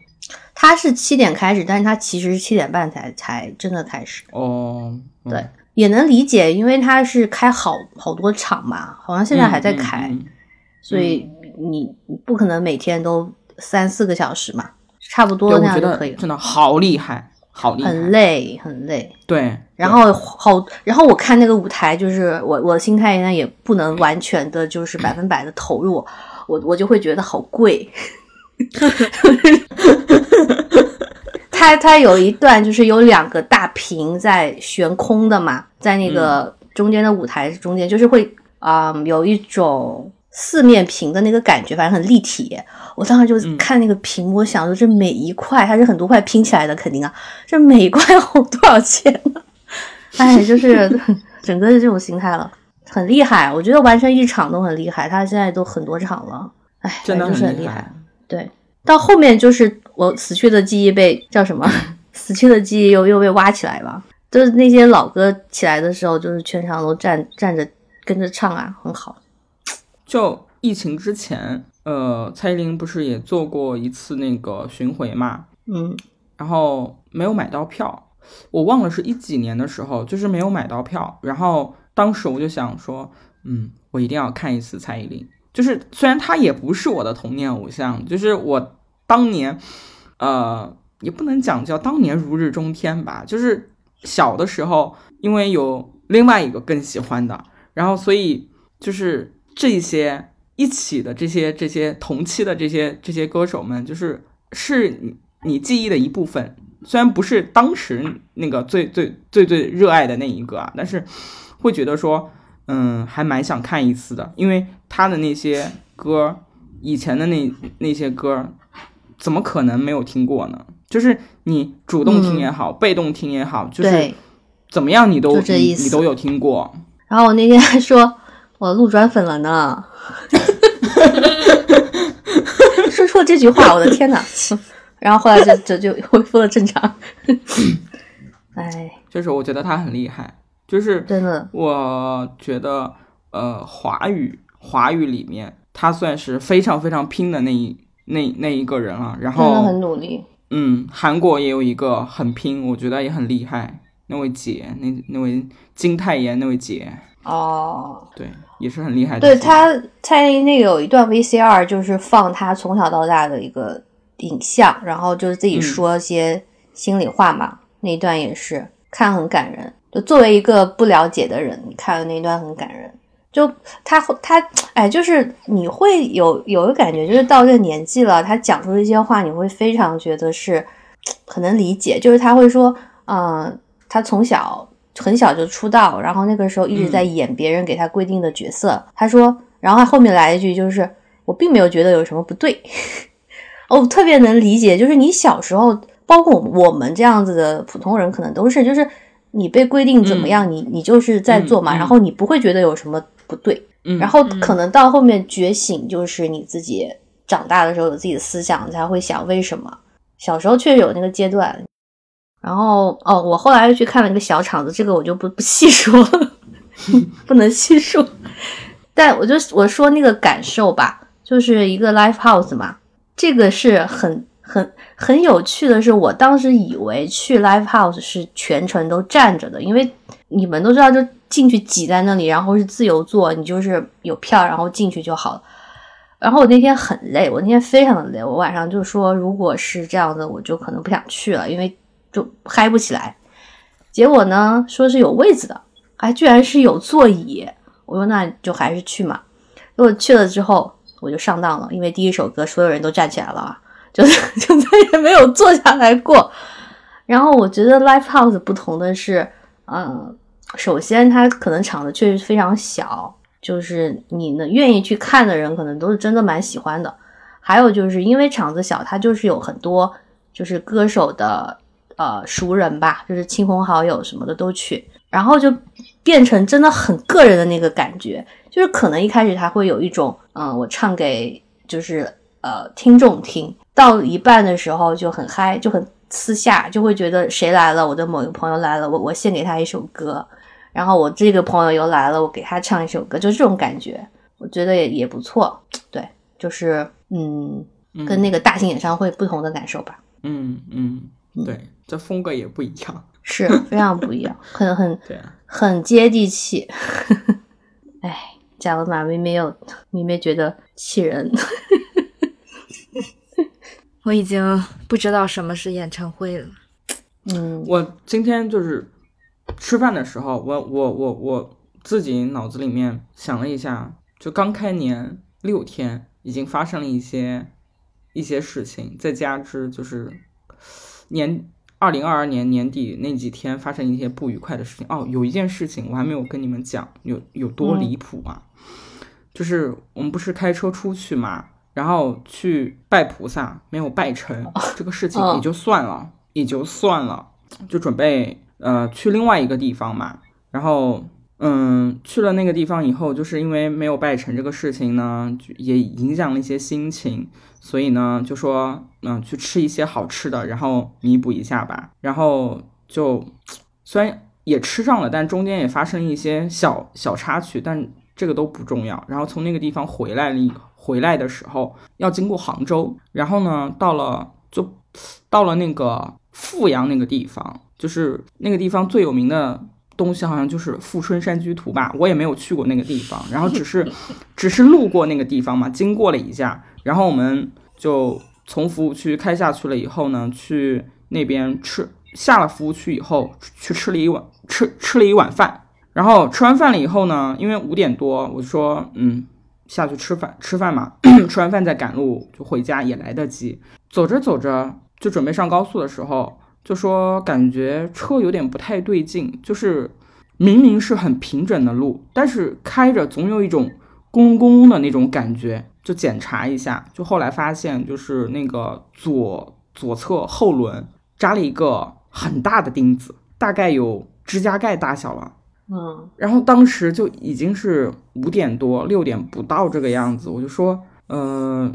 他是七点开始，但是他其实是七点半才才真的开始。哦，嗯对，也能理解，因为他是开好好多场嘛，好像现在还在开，嗯嗯嗯所以你你不可能每天都三四个小时嘛，差不多那样就可以了。真的好厉害，好厉害，很累，很累。对，然后好，然后我看那个舞台，就是我我心态呢也不能完全的，就是百分百的投入，我我就会觉得好贵。[laughs] 它它有一段就是有两个大屏在悬空的嘛，在那个中间的舞台中间，就是会啊、有一种四面屏的那个感觉，反正很立体。我当时就看那个屏幕，我想说这每一块它是很多块拼起来的，肯定啊，这每一块要多少钱呢？[laughs] 哎，就是 [laughs] 整个是这种心态了，很厉害。我觉得完成一场都很厉害，他现在都很多场了，哎，真的是很厉厉害。。对，到后面就是我死去的记忆被叫什么？[laughs] 死去的记忆又又被挖起来了。就是那些老歌起来的时候，就是全场都站站着跟着唱啊，很好。就疫情之前，呃，蔡依林不是也做过一次那个巡回嘛？嗯，然后没有买到票，我忘了是一几年的时候，就是没有买到票。然后当时我就想说，嗯，我一定要看一次蔡依林。就是虽然她也不是我的童年偶像，就是我当年，呃，也不能讲叫当年如日中天吧，就是小的时候，因为有另外一个更喜欢的，然后所以就是这些一起的这些这些同期的这些这些歌手们，就是是你你记忆的一部分。虽然不是当时那个最最最最热爱的那一个啊，但是会觉得说，嗯，还蛮想看一次的，因为他的那些歌，以前的那那些歌，怎么可能没有听过呢？就是你主动听也好，被动听也好，就是。怎么样你都你都有听过。然后我那天还说我路转粉了呢，[laughs] 说出了这句话，我的天呐！[laughs] 然后后来就就就恢复了正常。哎，就是我觉得他很厉害，就是真的，我觉得呃，华语华语里面他算是非常非常拼的那一那那一个人了。然后真的很努力。嗯，韩国也有一个很拼，我觉得也很厉害，那位姐，那那位金泰妍那位姐，哦，对，也是很厉害的。对他蔡依林那个有一段 VCR，就是放他从小到大的一个影像，然后就是自己说一些心里话嘛。那一段也是看很感人。就作为一个不了解的人，你看的那一段很感人。就他他哎，就是你会有有一个感觉，就是到这个年纪了，他讲出这些话，你会非常觉得是很能理解。就是他会说，嗯、他从小很小就出道，然后那个时候一直在演别人给他规定的角色。他说，然后他后面来一句就是，我并没有觉得有什么不对。[laughs] 哦，特别能理解，就是你小时候，包括我们这样子的普通人，可能都是，就是你被规定怎么样，你你就是在做嘛，然后你不会觉得有什么不对。嗯，然后可能到后面觉醒，就是你自己长大的时候有自己的思想，才会想为什么。小时候确实有那个阶段。然后哦，我后来又去看了一个小场子，这个我就不不细说了，[laughs] 不能细说。但我就我说那个感受吧，就是一个 live house 嘛，这个是很很很有趣的是，我当时以为去 live house 是全程都站着的，因为你们都知道，就进去挤在那里，然后是自由坐，你就是有票，然后进去就好了。然后我那天很累，我那天非常的累，我晚上就说，如果是这样的，我就可能不想去了，因为就嗨不起来。结果呢，说是有位子的，哎居然是有座椅。我说那就还是去嘛。结果去了之后，我就上当了，因为第一首歌所有人都站起来了啊，就 [laughs] 就再也没有坐下来过。然后我觉得 live house 不同的是，嗯，首先它可能场子确实非常小，就是你能愿意去看的人，可能都是真的蛮喜欢的。还有就是因为场子小，它就是有很多就是歌手的呃熟人吧，就是亲朋好友什么的都去，然后就变成真的很个人的那个感觉，就是可能一开始他会有一种嗯、呃我唱给就是呃听众听，到一半的时候就很嗨，就很私下，就会觉得谁来了，我的某一个朋友来了，我我献给他一首歌，然后我这个朋友又来了，我给他唱一首歌，就这种感觉，我觉得也也不错。对，就是嗯，跟那个大型演唱会不同的感受吧。嗯嗯，对，这风格也不一样，[laughs] 是非常不一样，很很对啊，很接地气。哎，讲了马咪没有，明明觉得气人。[laughs] 我已经不知道什么是演唱会了。嗯我今天就是吃饭的时候，我我我我自己脑子里面想了一下，就刚开年六天，已经发生了一些一些事情，再加之就是年二零二二年年底那几天发生一些不愉快的事情。哦，有一件事情我还没有跟你们讲，有有多离谱啊！就是我们不是开车出去嘛，然后去拜菩萨，没有拜成，这个事情也就算了，也就算了，就准备呃去另外一个地方嘛。然后嗯，去了那个地方以后，就是因为没有拜成这个事情呢，就也影响了一些心情，所以呢就说嗯、去吃一些好吃的，然后弥补一下吧。然后就虽然也吃上了，但中间也发生一些小小插曲，但这个都不重要。然后从那个地方回来了以，回来的时候要经过杭州，然后呢到了就到了那个富阳那个地方，就是那个地方最有名的东西好像就是富春山居图吧，我也没有去过那个地方，然后只是 [laughs] 只是路过那个地方嘛，经过了一下，然后我们就从服务区开下去了以后呢，去那边吃，下了服务区以后去吃了一碗吃吃了一碗饭，然后吃完饭了以后呢，因为五点多，我说嗯下去吃饭吃饭嘛，[coughs] 吃完饭再赶路就回家也来得及。走着走着就准备上高速的时候，就说感觉车有点不太对劲，就是明明是很平整的路，但是开着总有一种咕隆咕隆的那种感觉，就检查一下，就后来发现就是那个左左侧后轮扎了一个很大的钉子，大概有指甲盖大小了。嗯然后当时就已经是五点多六点不到这个样子，我就说，呃，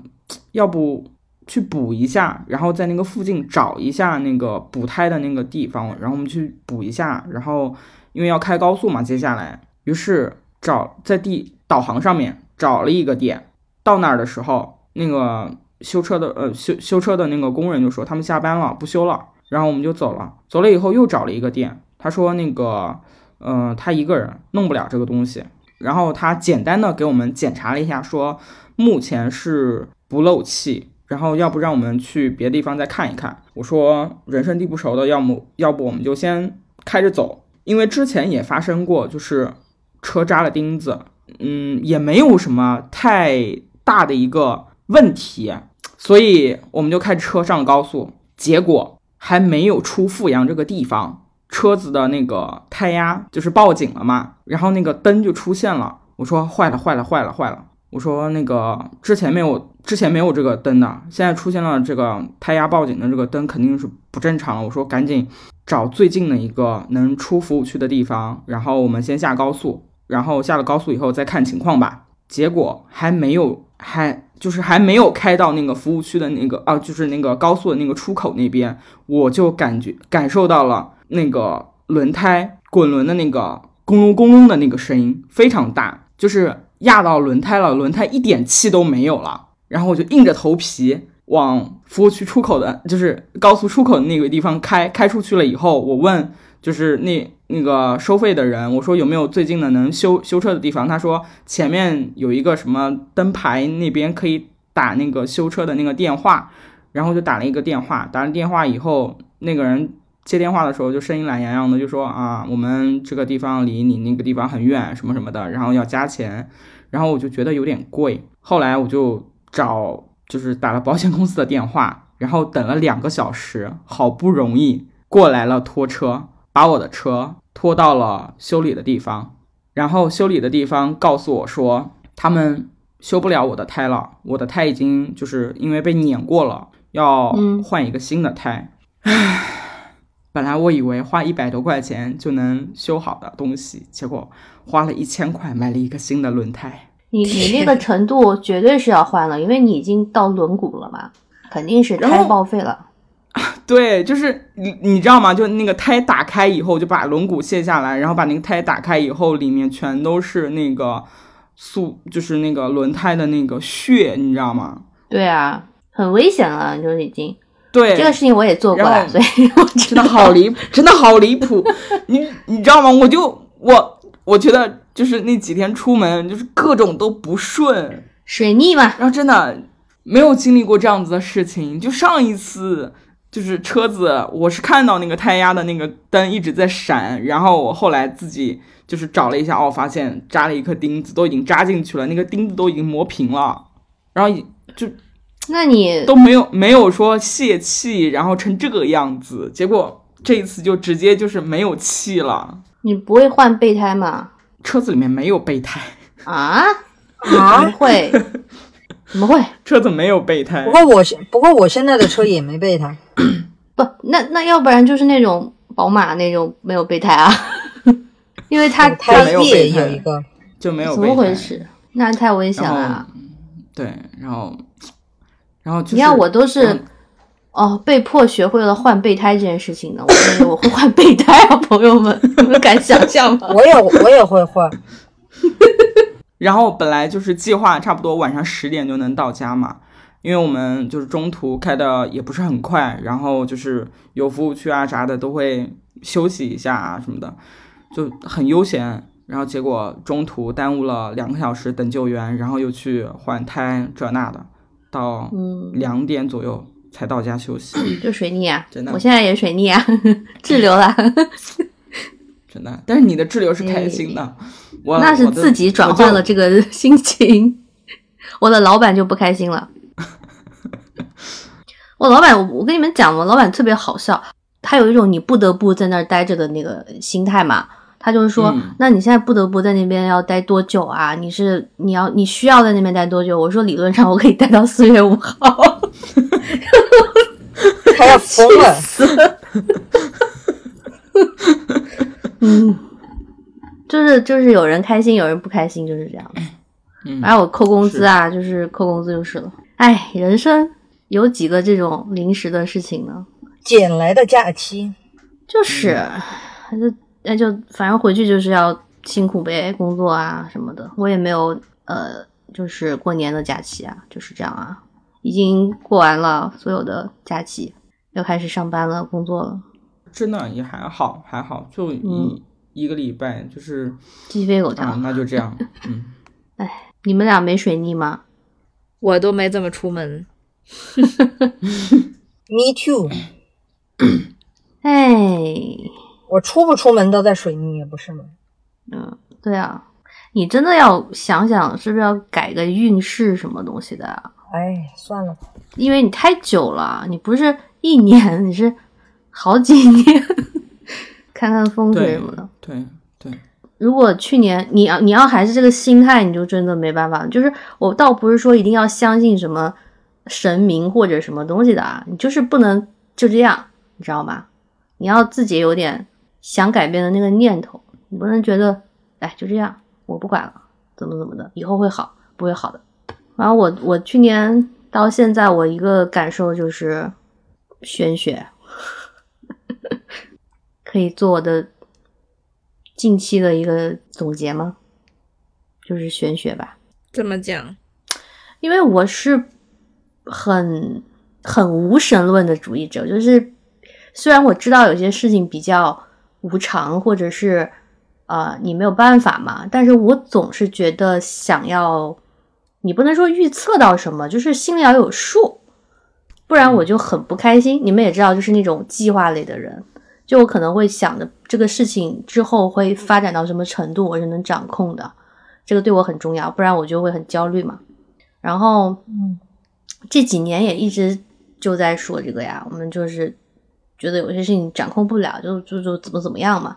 要不去补一下，然后在那个附近找一下那个补胎的那个地方，然后我们去补一下，然后因为要开高速嘛，接下来，于是找在地导航上面找了一个点，到那儿的时候，那个修车的呃修修车的那个工人就说他们下班了，不修了，然后我们就走了，走了以后又找了一个店，他说那个。呃，他一个人弄不了这个东西。然后他简单的给我们检查了一下，说目前是不漏气，然后要不让我们去别的地方再看一看。我说人生地不熟的，要么要不我们就先开着走，因为之前也发生过，就是车扎了钉子，嗯，也没有什么太大的一个问题，所以我们就开车上高速，结果还没有出阜阳这个地方。车子的那个胎压就是报警了嘛，然后那个灯就出现了。我说坏了，坏了，坏了，坏了。我说那个之前没有，之前没有这个灯的，现在出现了这个胎压报警的这个灯，肯定是不正常了。我说赶紧找最近的一个能出服务区的地方，然后我们先下高速，然后下了高速以后再看情况吧。结果还没有，还就是还没有开到那个服务区的那个啊，就是那个高速的那个出口那边，我就感觉感受到了。那个轮胎滚轮的那个咕隆咕隆的那个声音非常大，就是压到轮胎了，轮胎一点气都没有了。然后我就硬着头皮往服务区出口的，就是高速出口的那个地方开。开出去了以后，我问就是那那个收费的人，我说有没有最近的能修修车的地方？他说前面有一个什么灯牌那边可以打那个修车的那个电话，然后就打了一个电话。打了电话以后，那个人。接电话的时候就声音懒洋洋的，就说啊，我们这个地方离你那个地方很远，什么什么的，然后要加钱，然后我就觉得有点贵。后来我就找，就是打了保险公司的电话，[laughs] 然后等了两个小时，好不容易过来了拖车，把我的车拖到了修理的地方，然后修理的地方告诉我说，他们修不了我的胎了，我的胎已经就是因为被碾过了，要换一个新的胎。唉。本来我以为花一百多块钱就能修好的东西，结果花了一千块买了一个新的轮胎。你你那个程度绝对是要换了，因为你已经到轮毂了嘛。肯定是胎报废了。[laughs] 对，就是你你知道吗？就那个胎打开以后，就把轮毂卸下来，然后把那个胎打开以后，里面全都是那个塑，就是那个轮胎的那个血，你知道吗？对啊，很危险了，就是已经对，这个事情我也做过了，所以我知真的。好离谱，真的好离谱。你你知道吗？我就我我觉得就是那几天出门就是各种都不顺，水逆嘛，然后真的没有经历过这样子的事情。就上一次就是车子，我是看到那个胎压的那个灯一直在闪，然后我后来自己就是找了一下，哦，发现扎了一颗钉子，都已经扎进去了，那个钉子都已经磨平了，然后就那你都没有没有说泄气，然后成这个样子，结果这一次就直接就是没有气了。你不会换备胎吗？车子里面没有备胎，啊？怎啊么，会？怎么会？车子没有备胎不。过我现不过我现在的车也没备胎，[coughs] 不，那那要不然就是那种宝马那种没有备胎啊，[laughs] 因为它胎它没有备胎有一个，怎就没有备胎。么回事？那太危险了。对，然后，然后就是你看我都是嗯哦，被迫学会了换备胎这件事情呢。我以为我会换备胎啊，朋友们，你们敢想象吗？我也我也会换，[laughs] 然后本来就是计划差不多晚上十点就能到家嘛，因为我们就是中途开的也不是很快，然后就是有服务区啊啥的都会休息一下啊什么的，就很悠闲。然后结果中途耽误了两个小时等救援，然后又去换胎这那的，到嗯，两点左右才到家休息，[clears throat] 就水逆啊真的，我现在也水逆啊，[laughs] 滞留了，[laughs] 真的。但是你的滞留是开心的，我那是自己转换了这个 [laughs] 心情。我的老板就不开心了。我老板，我我跟你们讲，我老板特别好笑，他有一种你不得不在那儿待着的那个心态嘛。他就是说，嗯那你现在不得不在那边要待多久啊？你是你要你需要在那边待多久？我说理论上我可以待到四月五号。[laughs] 他要疯了。[laughs] 嗯，就是就是有人开心，有人不开心，就是这样。嗯然后我扣工资啊，就是扣工资就是了。哎，人生有几个这种临时的事情呢？捡来的假期，就是，那就那就反正回去就是要辛苦呗，工作啊什么的。我也没有呃，就是过年的假期啊，就是这样啊，已经过完了所有的假期，要开始上班了，工作了，真的也还好，还好，就一、嗯一个礼拜，就是鸡飞狗跳。啊，那就这样，[laughs] 嗯，你们俩没水逆吗？我都没怎么出门。[laughs] Me too，哎，我出不出门都在水逆，不是吗？嗯，对啊，你真的要想想是不是要改个运势什么东西的啊？哎，算了吧，因为你太久了，你不是一年，你是好几年，[laughs] 看看风水什么的。对对，如果去年你要你要还是这个心态，你就真的没办法。就是我倒不是说一定要相信什么神明或者什么东西的啊，你就是不能就这样，你知道吗？你要自己有点想改变的那个念头，你不能觉得哎就这样，我不管了，怎么怎么的，以后会好，不会好的。然后我我去年到现在，我一个感受就是玄学，[laughs] 可以做我的近期的一个总结吗？就是玄学吧，怎么讲？因为我是很很无神论的主义者，就是虽然我知道有些事情比较无常，或者是呃你没有办法嘛，但是我总是觉得想要，你不能说预测到什么，就是心里要有数，不然我就很不开心。你们也知道，就是那种计划类的人，就我可能会想着这个事情之后会发展到什么程度，我是能掌控的，这个对我很重要，不然我就会很焦虑嘛。然后，嗯，这几年也一直就在说这个呀，我们就是觉得有些事情掌控不了，就就就怎么怎么样嘛。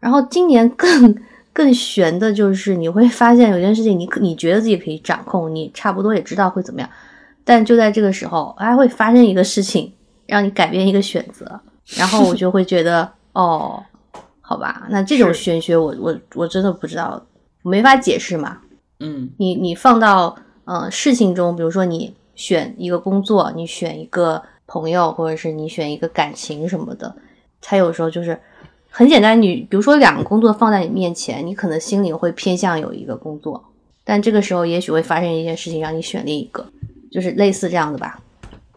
然后今年更更悬的就是，你会发现有件事情你可你觉得自己可以掌控，你差不多也知道会怎么样，但就在这个时候，还会发生一个事情，让你改变一个选择，然后我就会觉得，[laughs] 哦，好吧，那这种玄学我我我真的不知道，没法解释嘛。嗯。你你放到呃事情中，比如说你选一个工作，你选一个朋友，或者是你选一个感情什么的，它有时候就是很简单。你比如说两个工作放在你面前，你可能心里会偏向有一个工作，但这个时候也许会发生一件事情让你选另一个，就是类似这样的吧。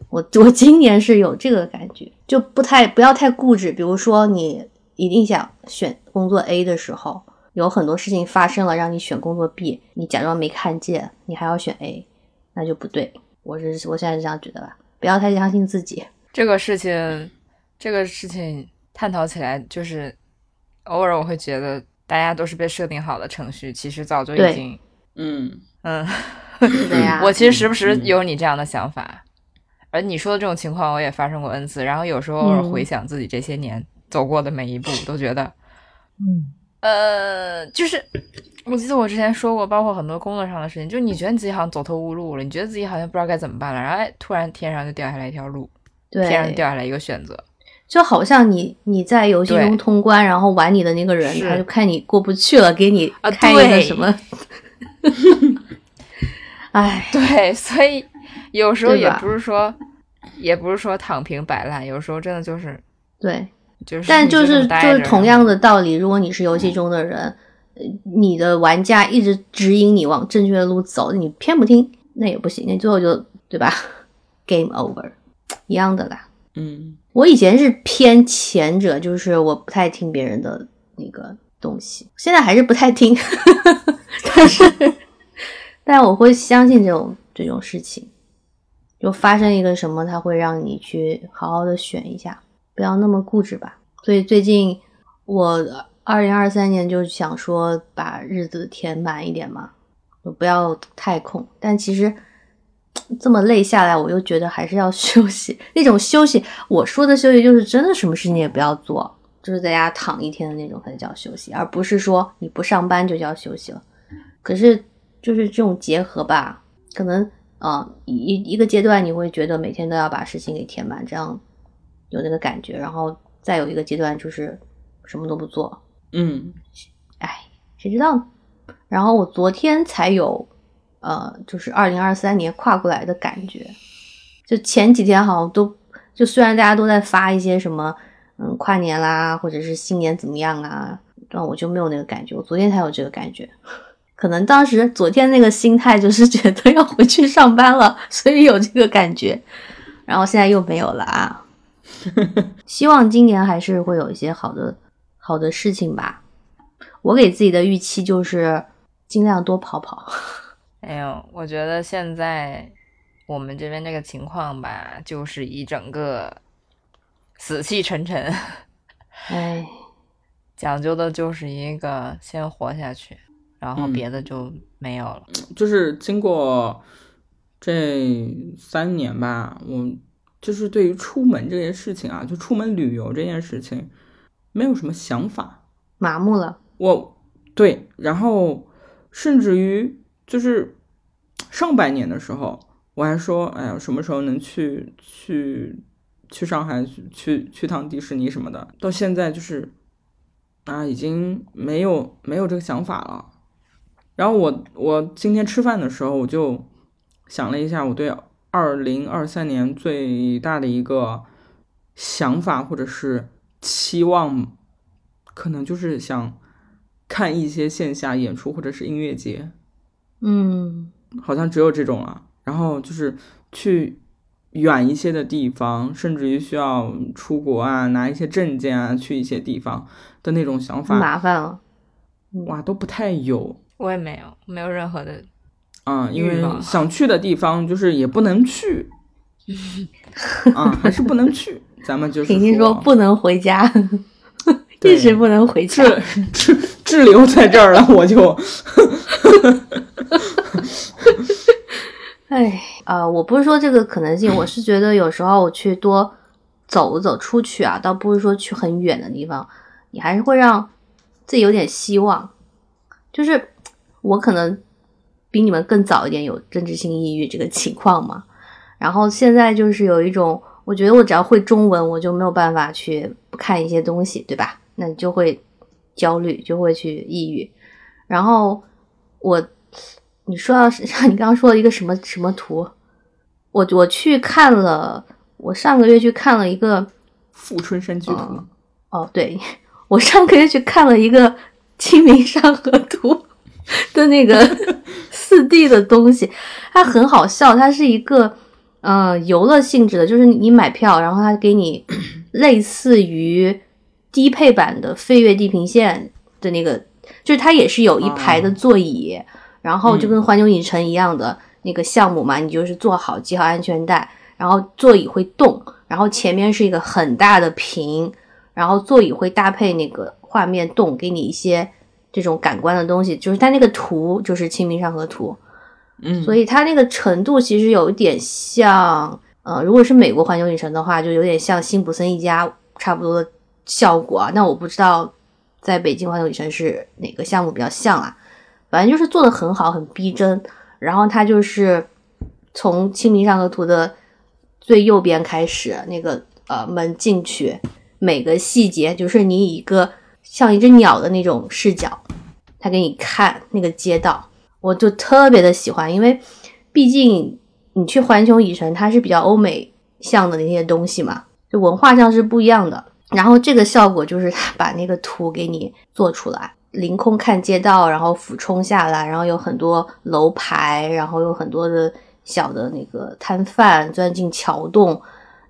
我我今年是有这个感觉，就不太不要太固执。比如说你一定想选工作 A 的时候，有很多事情发生了让你选工作 B，你假装没看见，你还要选 A，那就不对。我是我现在是这样觉得吧，不要太相信自己。这个事情，这个事情探讨起来，就是偶尔我会觉得大家都是被设定好的程序，其实早就已经，嗯。嗯，[laughs] 我其实时不时有你这样的想法。而你说的这种情况，我也发生过 n 次。然后有时候偶尔回想自己这些年走过的每一步，都觉得，嗯，呃，就是我记得我之前说过，包括很多工作上的事情，就你觉得你自己好像走投无路了，你觉得自己好像不知道该怎么办了，然后哎，突然天上就掉下来一条路，天上对，掉下来一个选择，就好像你你在游戏中通关，然后玩你的那个人，他就看你过不去了，给你啊开一个什么，[laughs] 哎，对，所以有时候也不是说，也不是说躺平摆烂，有时候真的就是对。就是，但就是就是同样的道理，如果你是游戏中的人，呃你的玩家一直指引你往正确的路走，你偏不听，那也不行，那最后就对吧？Game over，一样的啦。嗯我以前是偏前者，就是我不太听别人的那个东西，现在还是不太听，[laughs] 但是 [laughs] 但我会相信这种这种事情，就发生一个什么，它会让你去好好的选一下，不要那么固执吧。所以最近我二零二三年就想说把日子填满一点嘛，就不要太空，但其实。这么累下来，我又觉得还是要休息。[laughs] 那种休息，我说的休息就是真的什么事情也不要做，就是在家躺一天的那种才叫休息，而不是说你不上班就叫休息了。可是就是这种结合吧，可能啊、呃一一个阶段你会觉得每天都要把事情给填满，这样有那个感觉，然后再有一个阶段就是什么都不做，嗯哎，谁知道呢？然后我昨天才有，呃，就是二零二三年跨过来的感觉。就前几天好像都，就虽然大家都在发一些什么，嗯，跨年啦，或者是新年怎么样啊，但我就没有那个感觉。我昨天才有这个感觉，可能当时昨天那个心态就是觉得要回去上班了，所以有这个感觉。然后现在又没有了啊。[laughs] 希望今年还是会有一些好的好的事情吧。我给自己的预期就是尽量多跑跑。哎呦，我觉得现在我们这边这个情况吧，就是一整个死气沉沉，哎，讲究的就是一个先活下去，然后嗯别的就没有了。就是经过这三年吧，我就是对于出门这件事情啊，就出门旅游这件事情，没有什么想法。麻木了。我对，然后甚至于就是上半年的时候，我还说，哎呀，什么时候能去去去上海去去去趟迪士尼什么的。到现在就是啊，已经没有没有这个想法了。然后我我今天吃饭的时候，我就想了一下，我对二零二三年最大的一个想法或者是期望，可能就是想看一些线下演出或者是音乐节，嗯好像只有这种了。然后就是去远一些的地方，甚至于需要出国啊，拿一些证件啊，去一些地方的那种想法，麻烦了。哇，都不太有。我也没有，没有任何的。啊、因为想去的地方就是也不能去，[laughs] 啊，还是不能去。咱们就是婷婷说不能回家，[laughs] 一直不能回家。滞滞滞留在这儿了，我就 [laughs] 哎，啊、我不是说这个可能性，我是觉得有时候我去多走走出去啊，倒不是说去很远的地方，你还是会让自己有点希望。就是我可能比你们更早一点有政治性抑郁这个情况嘛，然后现在就是有一种，我觉得我只要会中文，我就没有办法去看一些东西，对吧？那你就会焦虑，就会去抑郁。然后我，你说到是 [laughs] 你刚刚说的一个什么什么图，我我去看了，我上个月去看了一个，富春山居图嗯哦，对 [laughs] 我上个月去看了一个《清明上河图》的那个 [laughs] 四 D 的东西，它很好笑，它是一个呃游乐性质的，就是你买票，然后它给你类似于低配版的《飞越地平线》的那个，就是它也是有一排的座椅，然后就跟环球影城一样的那个项目嘛，你就是坐好系好安全带，然后座椅会动，然后前面是一个很大的屏，然后座椅会搭配那个画面动，给你一些这种感官的东西，就是它那个图就是《清明上河图》，嗯，所以它那个程度其实有一点像，呃，如果是美国环球影城的话，就有点像辛普森一家差不多的效果啊。那我不知道在北京环球影城是哪个项目比较像啊，反正就是做的很好，很逼真。然后它就是从《清明上河图》的最右边开始，那个呃门进去，每个细节就是你以一个像一只鸟的那种视角，他给你看那个街道，我就特别的喜欢，因为毕竟你去环球影城，它是比较欧美向的那些东西嘛，就文化上是不一样的。然后这个效果就是他把那个图给你做出来，凌空看街道，然后俯冲下来，然后有很多楼牌，然后有很多的小的那个摊贩钻进桥洞，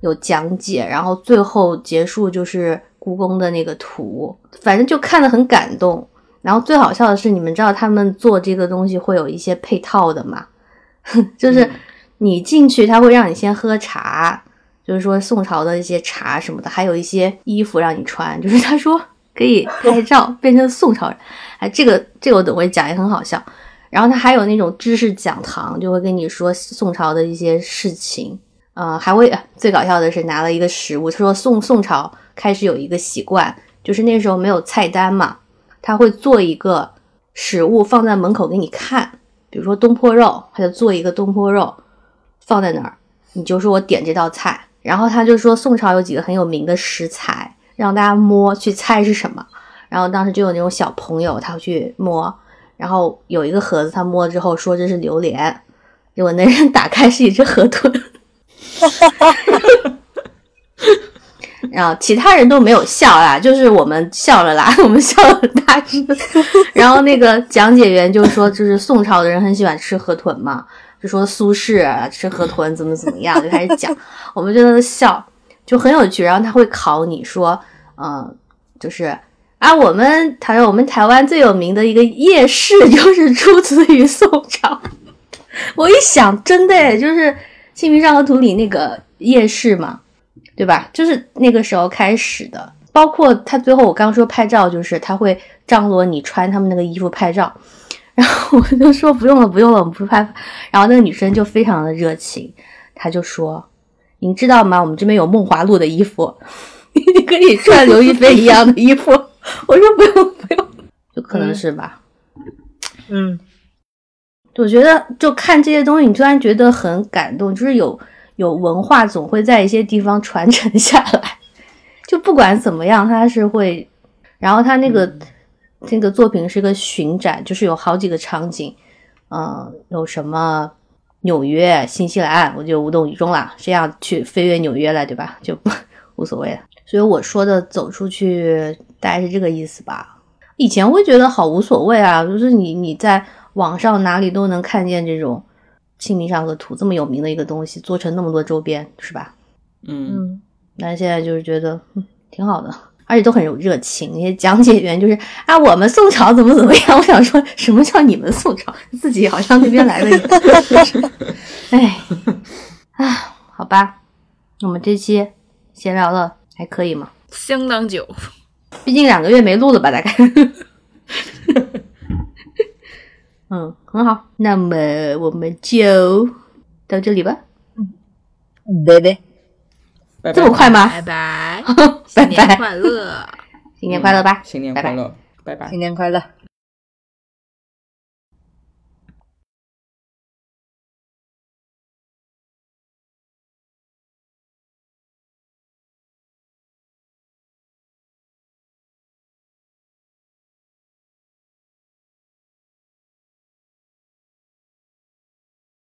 有讲解，然后最后结束就是故宫的那个图，反正就看得很感动。然后最好笑的是，你们知道他们做这个东西会有一些配套的吗？[laughs] 就是你进去，他会让你先喝茶，就是说宋朝的一些茶什么的，还有一些衣服让你穿，就是他说可以拍照变成宋朝人。哎，这个这个我等会讲也很好笑。然后他还有那种知识讲堂，就会跟你说宋朝的一些事情。呃，还会最搞笑的是拿了一个食物，他说宋宋朝开始有一个习惯，就是那时候没有菜单嘛，他会做一个食物放在门口给你看，比如说东坡肉，他就做一个东坡肉放在那儿，你就说我点这道菜，然后他就说宋朝有几个很有名的食材，让大家摸去猜是什么，然后当时就有那种小朋友他会去摸，然后有一个盒子他摸了之后说这是榴莲，结果那人 [laughs] 打开是一只河豚。[laughs] 然后其他人都没有笑啦，就是我们笑了啦，[laughs] 我们笑了大声。然后那个讲解员就说，就是宋朝的人很喜欢吃河豚嘛，就说苏轼吃河豚怎么怎么样，就开始讲，我们就在那笑，就很有趣。然后他会考你说，嗯，就是啊，我们台我们台湾最有名的一个夜市 [laughs] 就是出自于宋朝。我一想，真的诶，就是《清明上河图》里那个夜市嘛。对吧？就是那个时候开始的，包括他最后我刚说拍照，就是他会张罗你穿他们那个衣服拍照，然后我就说不用了，不用了，我们不拍。然后那个女生就非常的热情，她就说：“您知道吗？我们这边有梦华录的衣服，[laughs] 你可以穿刘亦菲一样的衣服。[laughs] ”我说不用不用，就可能是吧。嗯，我觉得就看这些东西，你突然觉得很感动，就是有。有文化总会在一些地方传承下来，就不管怎么样，它是会。然后他那个、嗯、那个作品是个巡展，就是有好几个场景，嗯，有什么纽约、新西兰，我就无动于衷了。谁想去飞越纽约了，对吧？就 [laughs] 无所谓了。所以我说的走出去，大概是这个意思吧。以前会觉得好无所谓啊，就是你你在网上哪里都能看见这种。《清明上河图》这么有名的一个东西，做成那么多周边，是吧？嗯，那现在就是觉得嗯挺好的，而且都很有热情。那些讲解员就是啊，我们宋朝怎么怎么样？[laughs] 我想说什么叫你们宋朝？自己好像那边来的一样。哎，啊，好吧，我们这期闲聊了还可以吗？相当久，毕竟两个月没录了吧？大概。[laughs] 嗯，很好，那么我们就到这里吧。嗯，对对，拜拜这么快吗？拜拜，[laughs] 拜新年，快乐，新年快乐 [laughs] 吧！新年快乐，拜拜。新年快乐。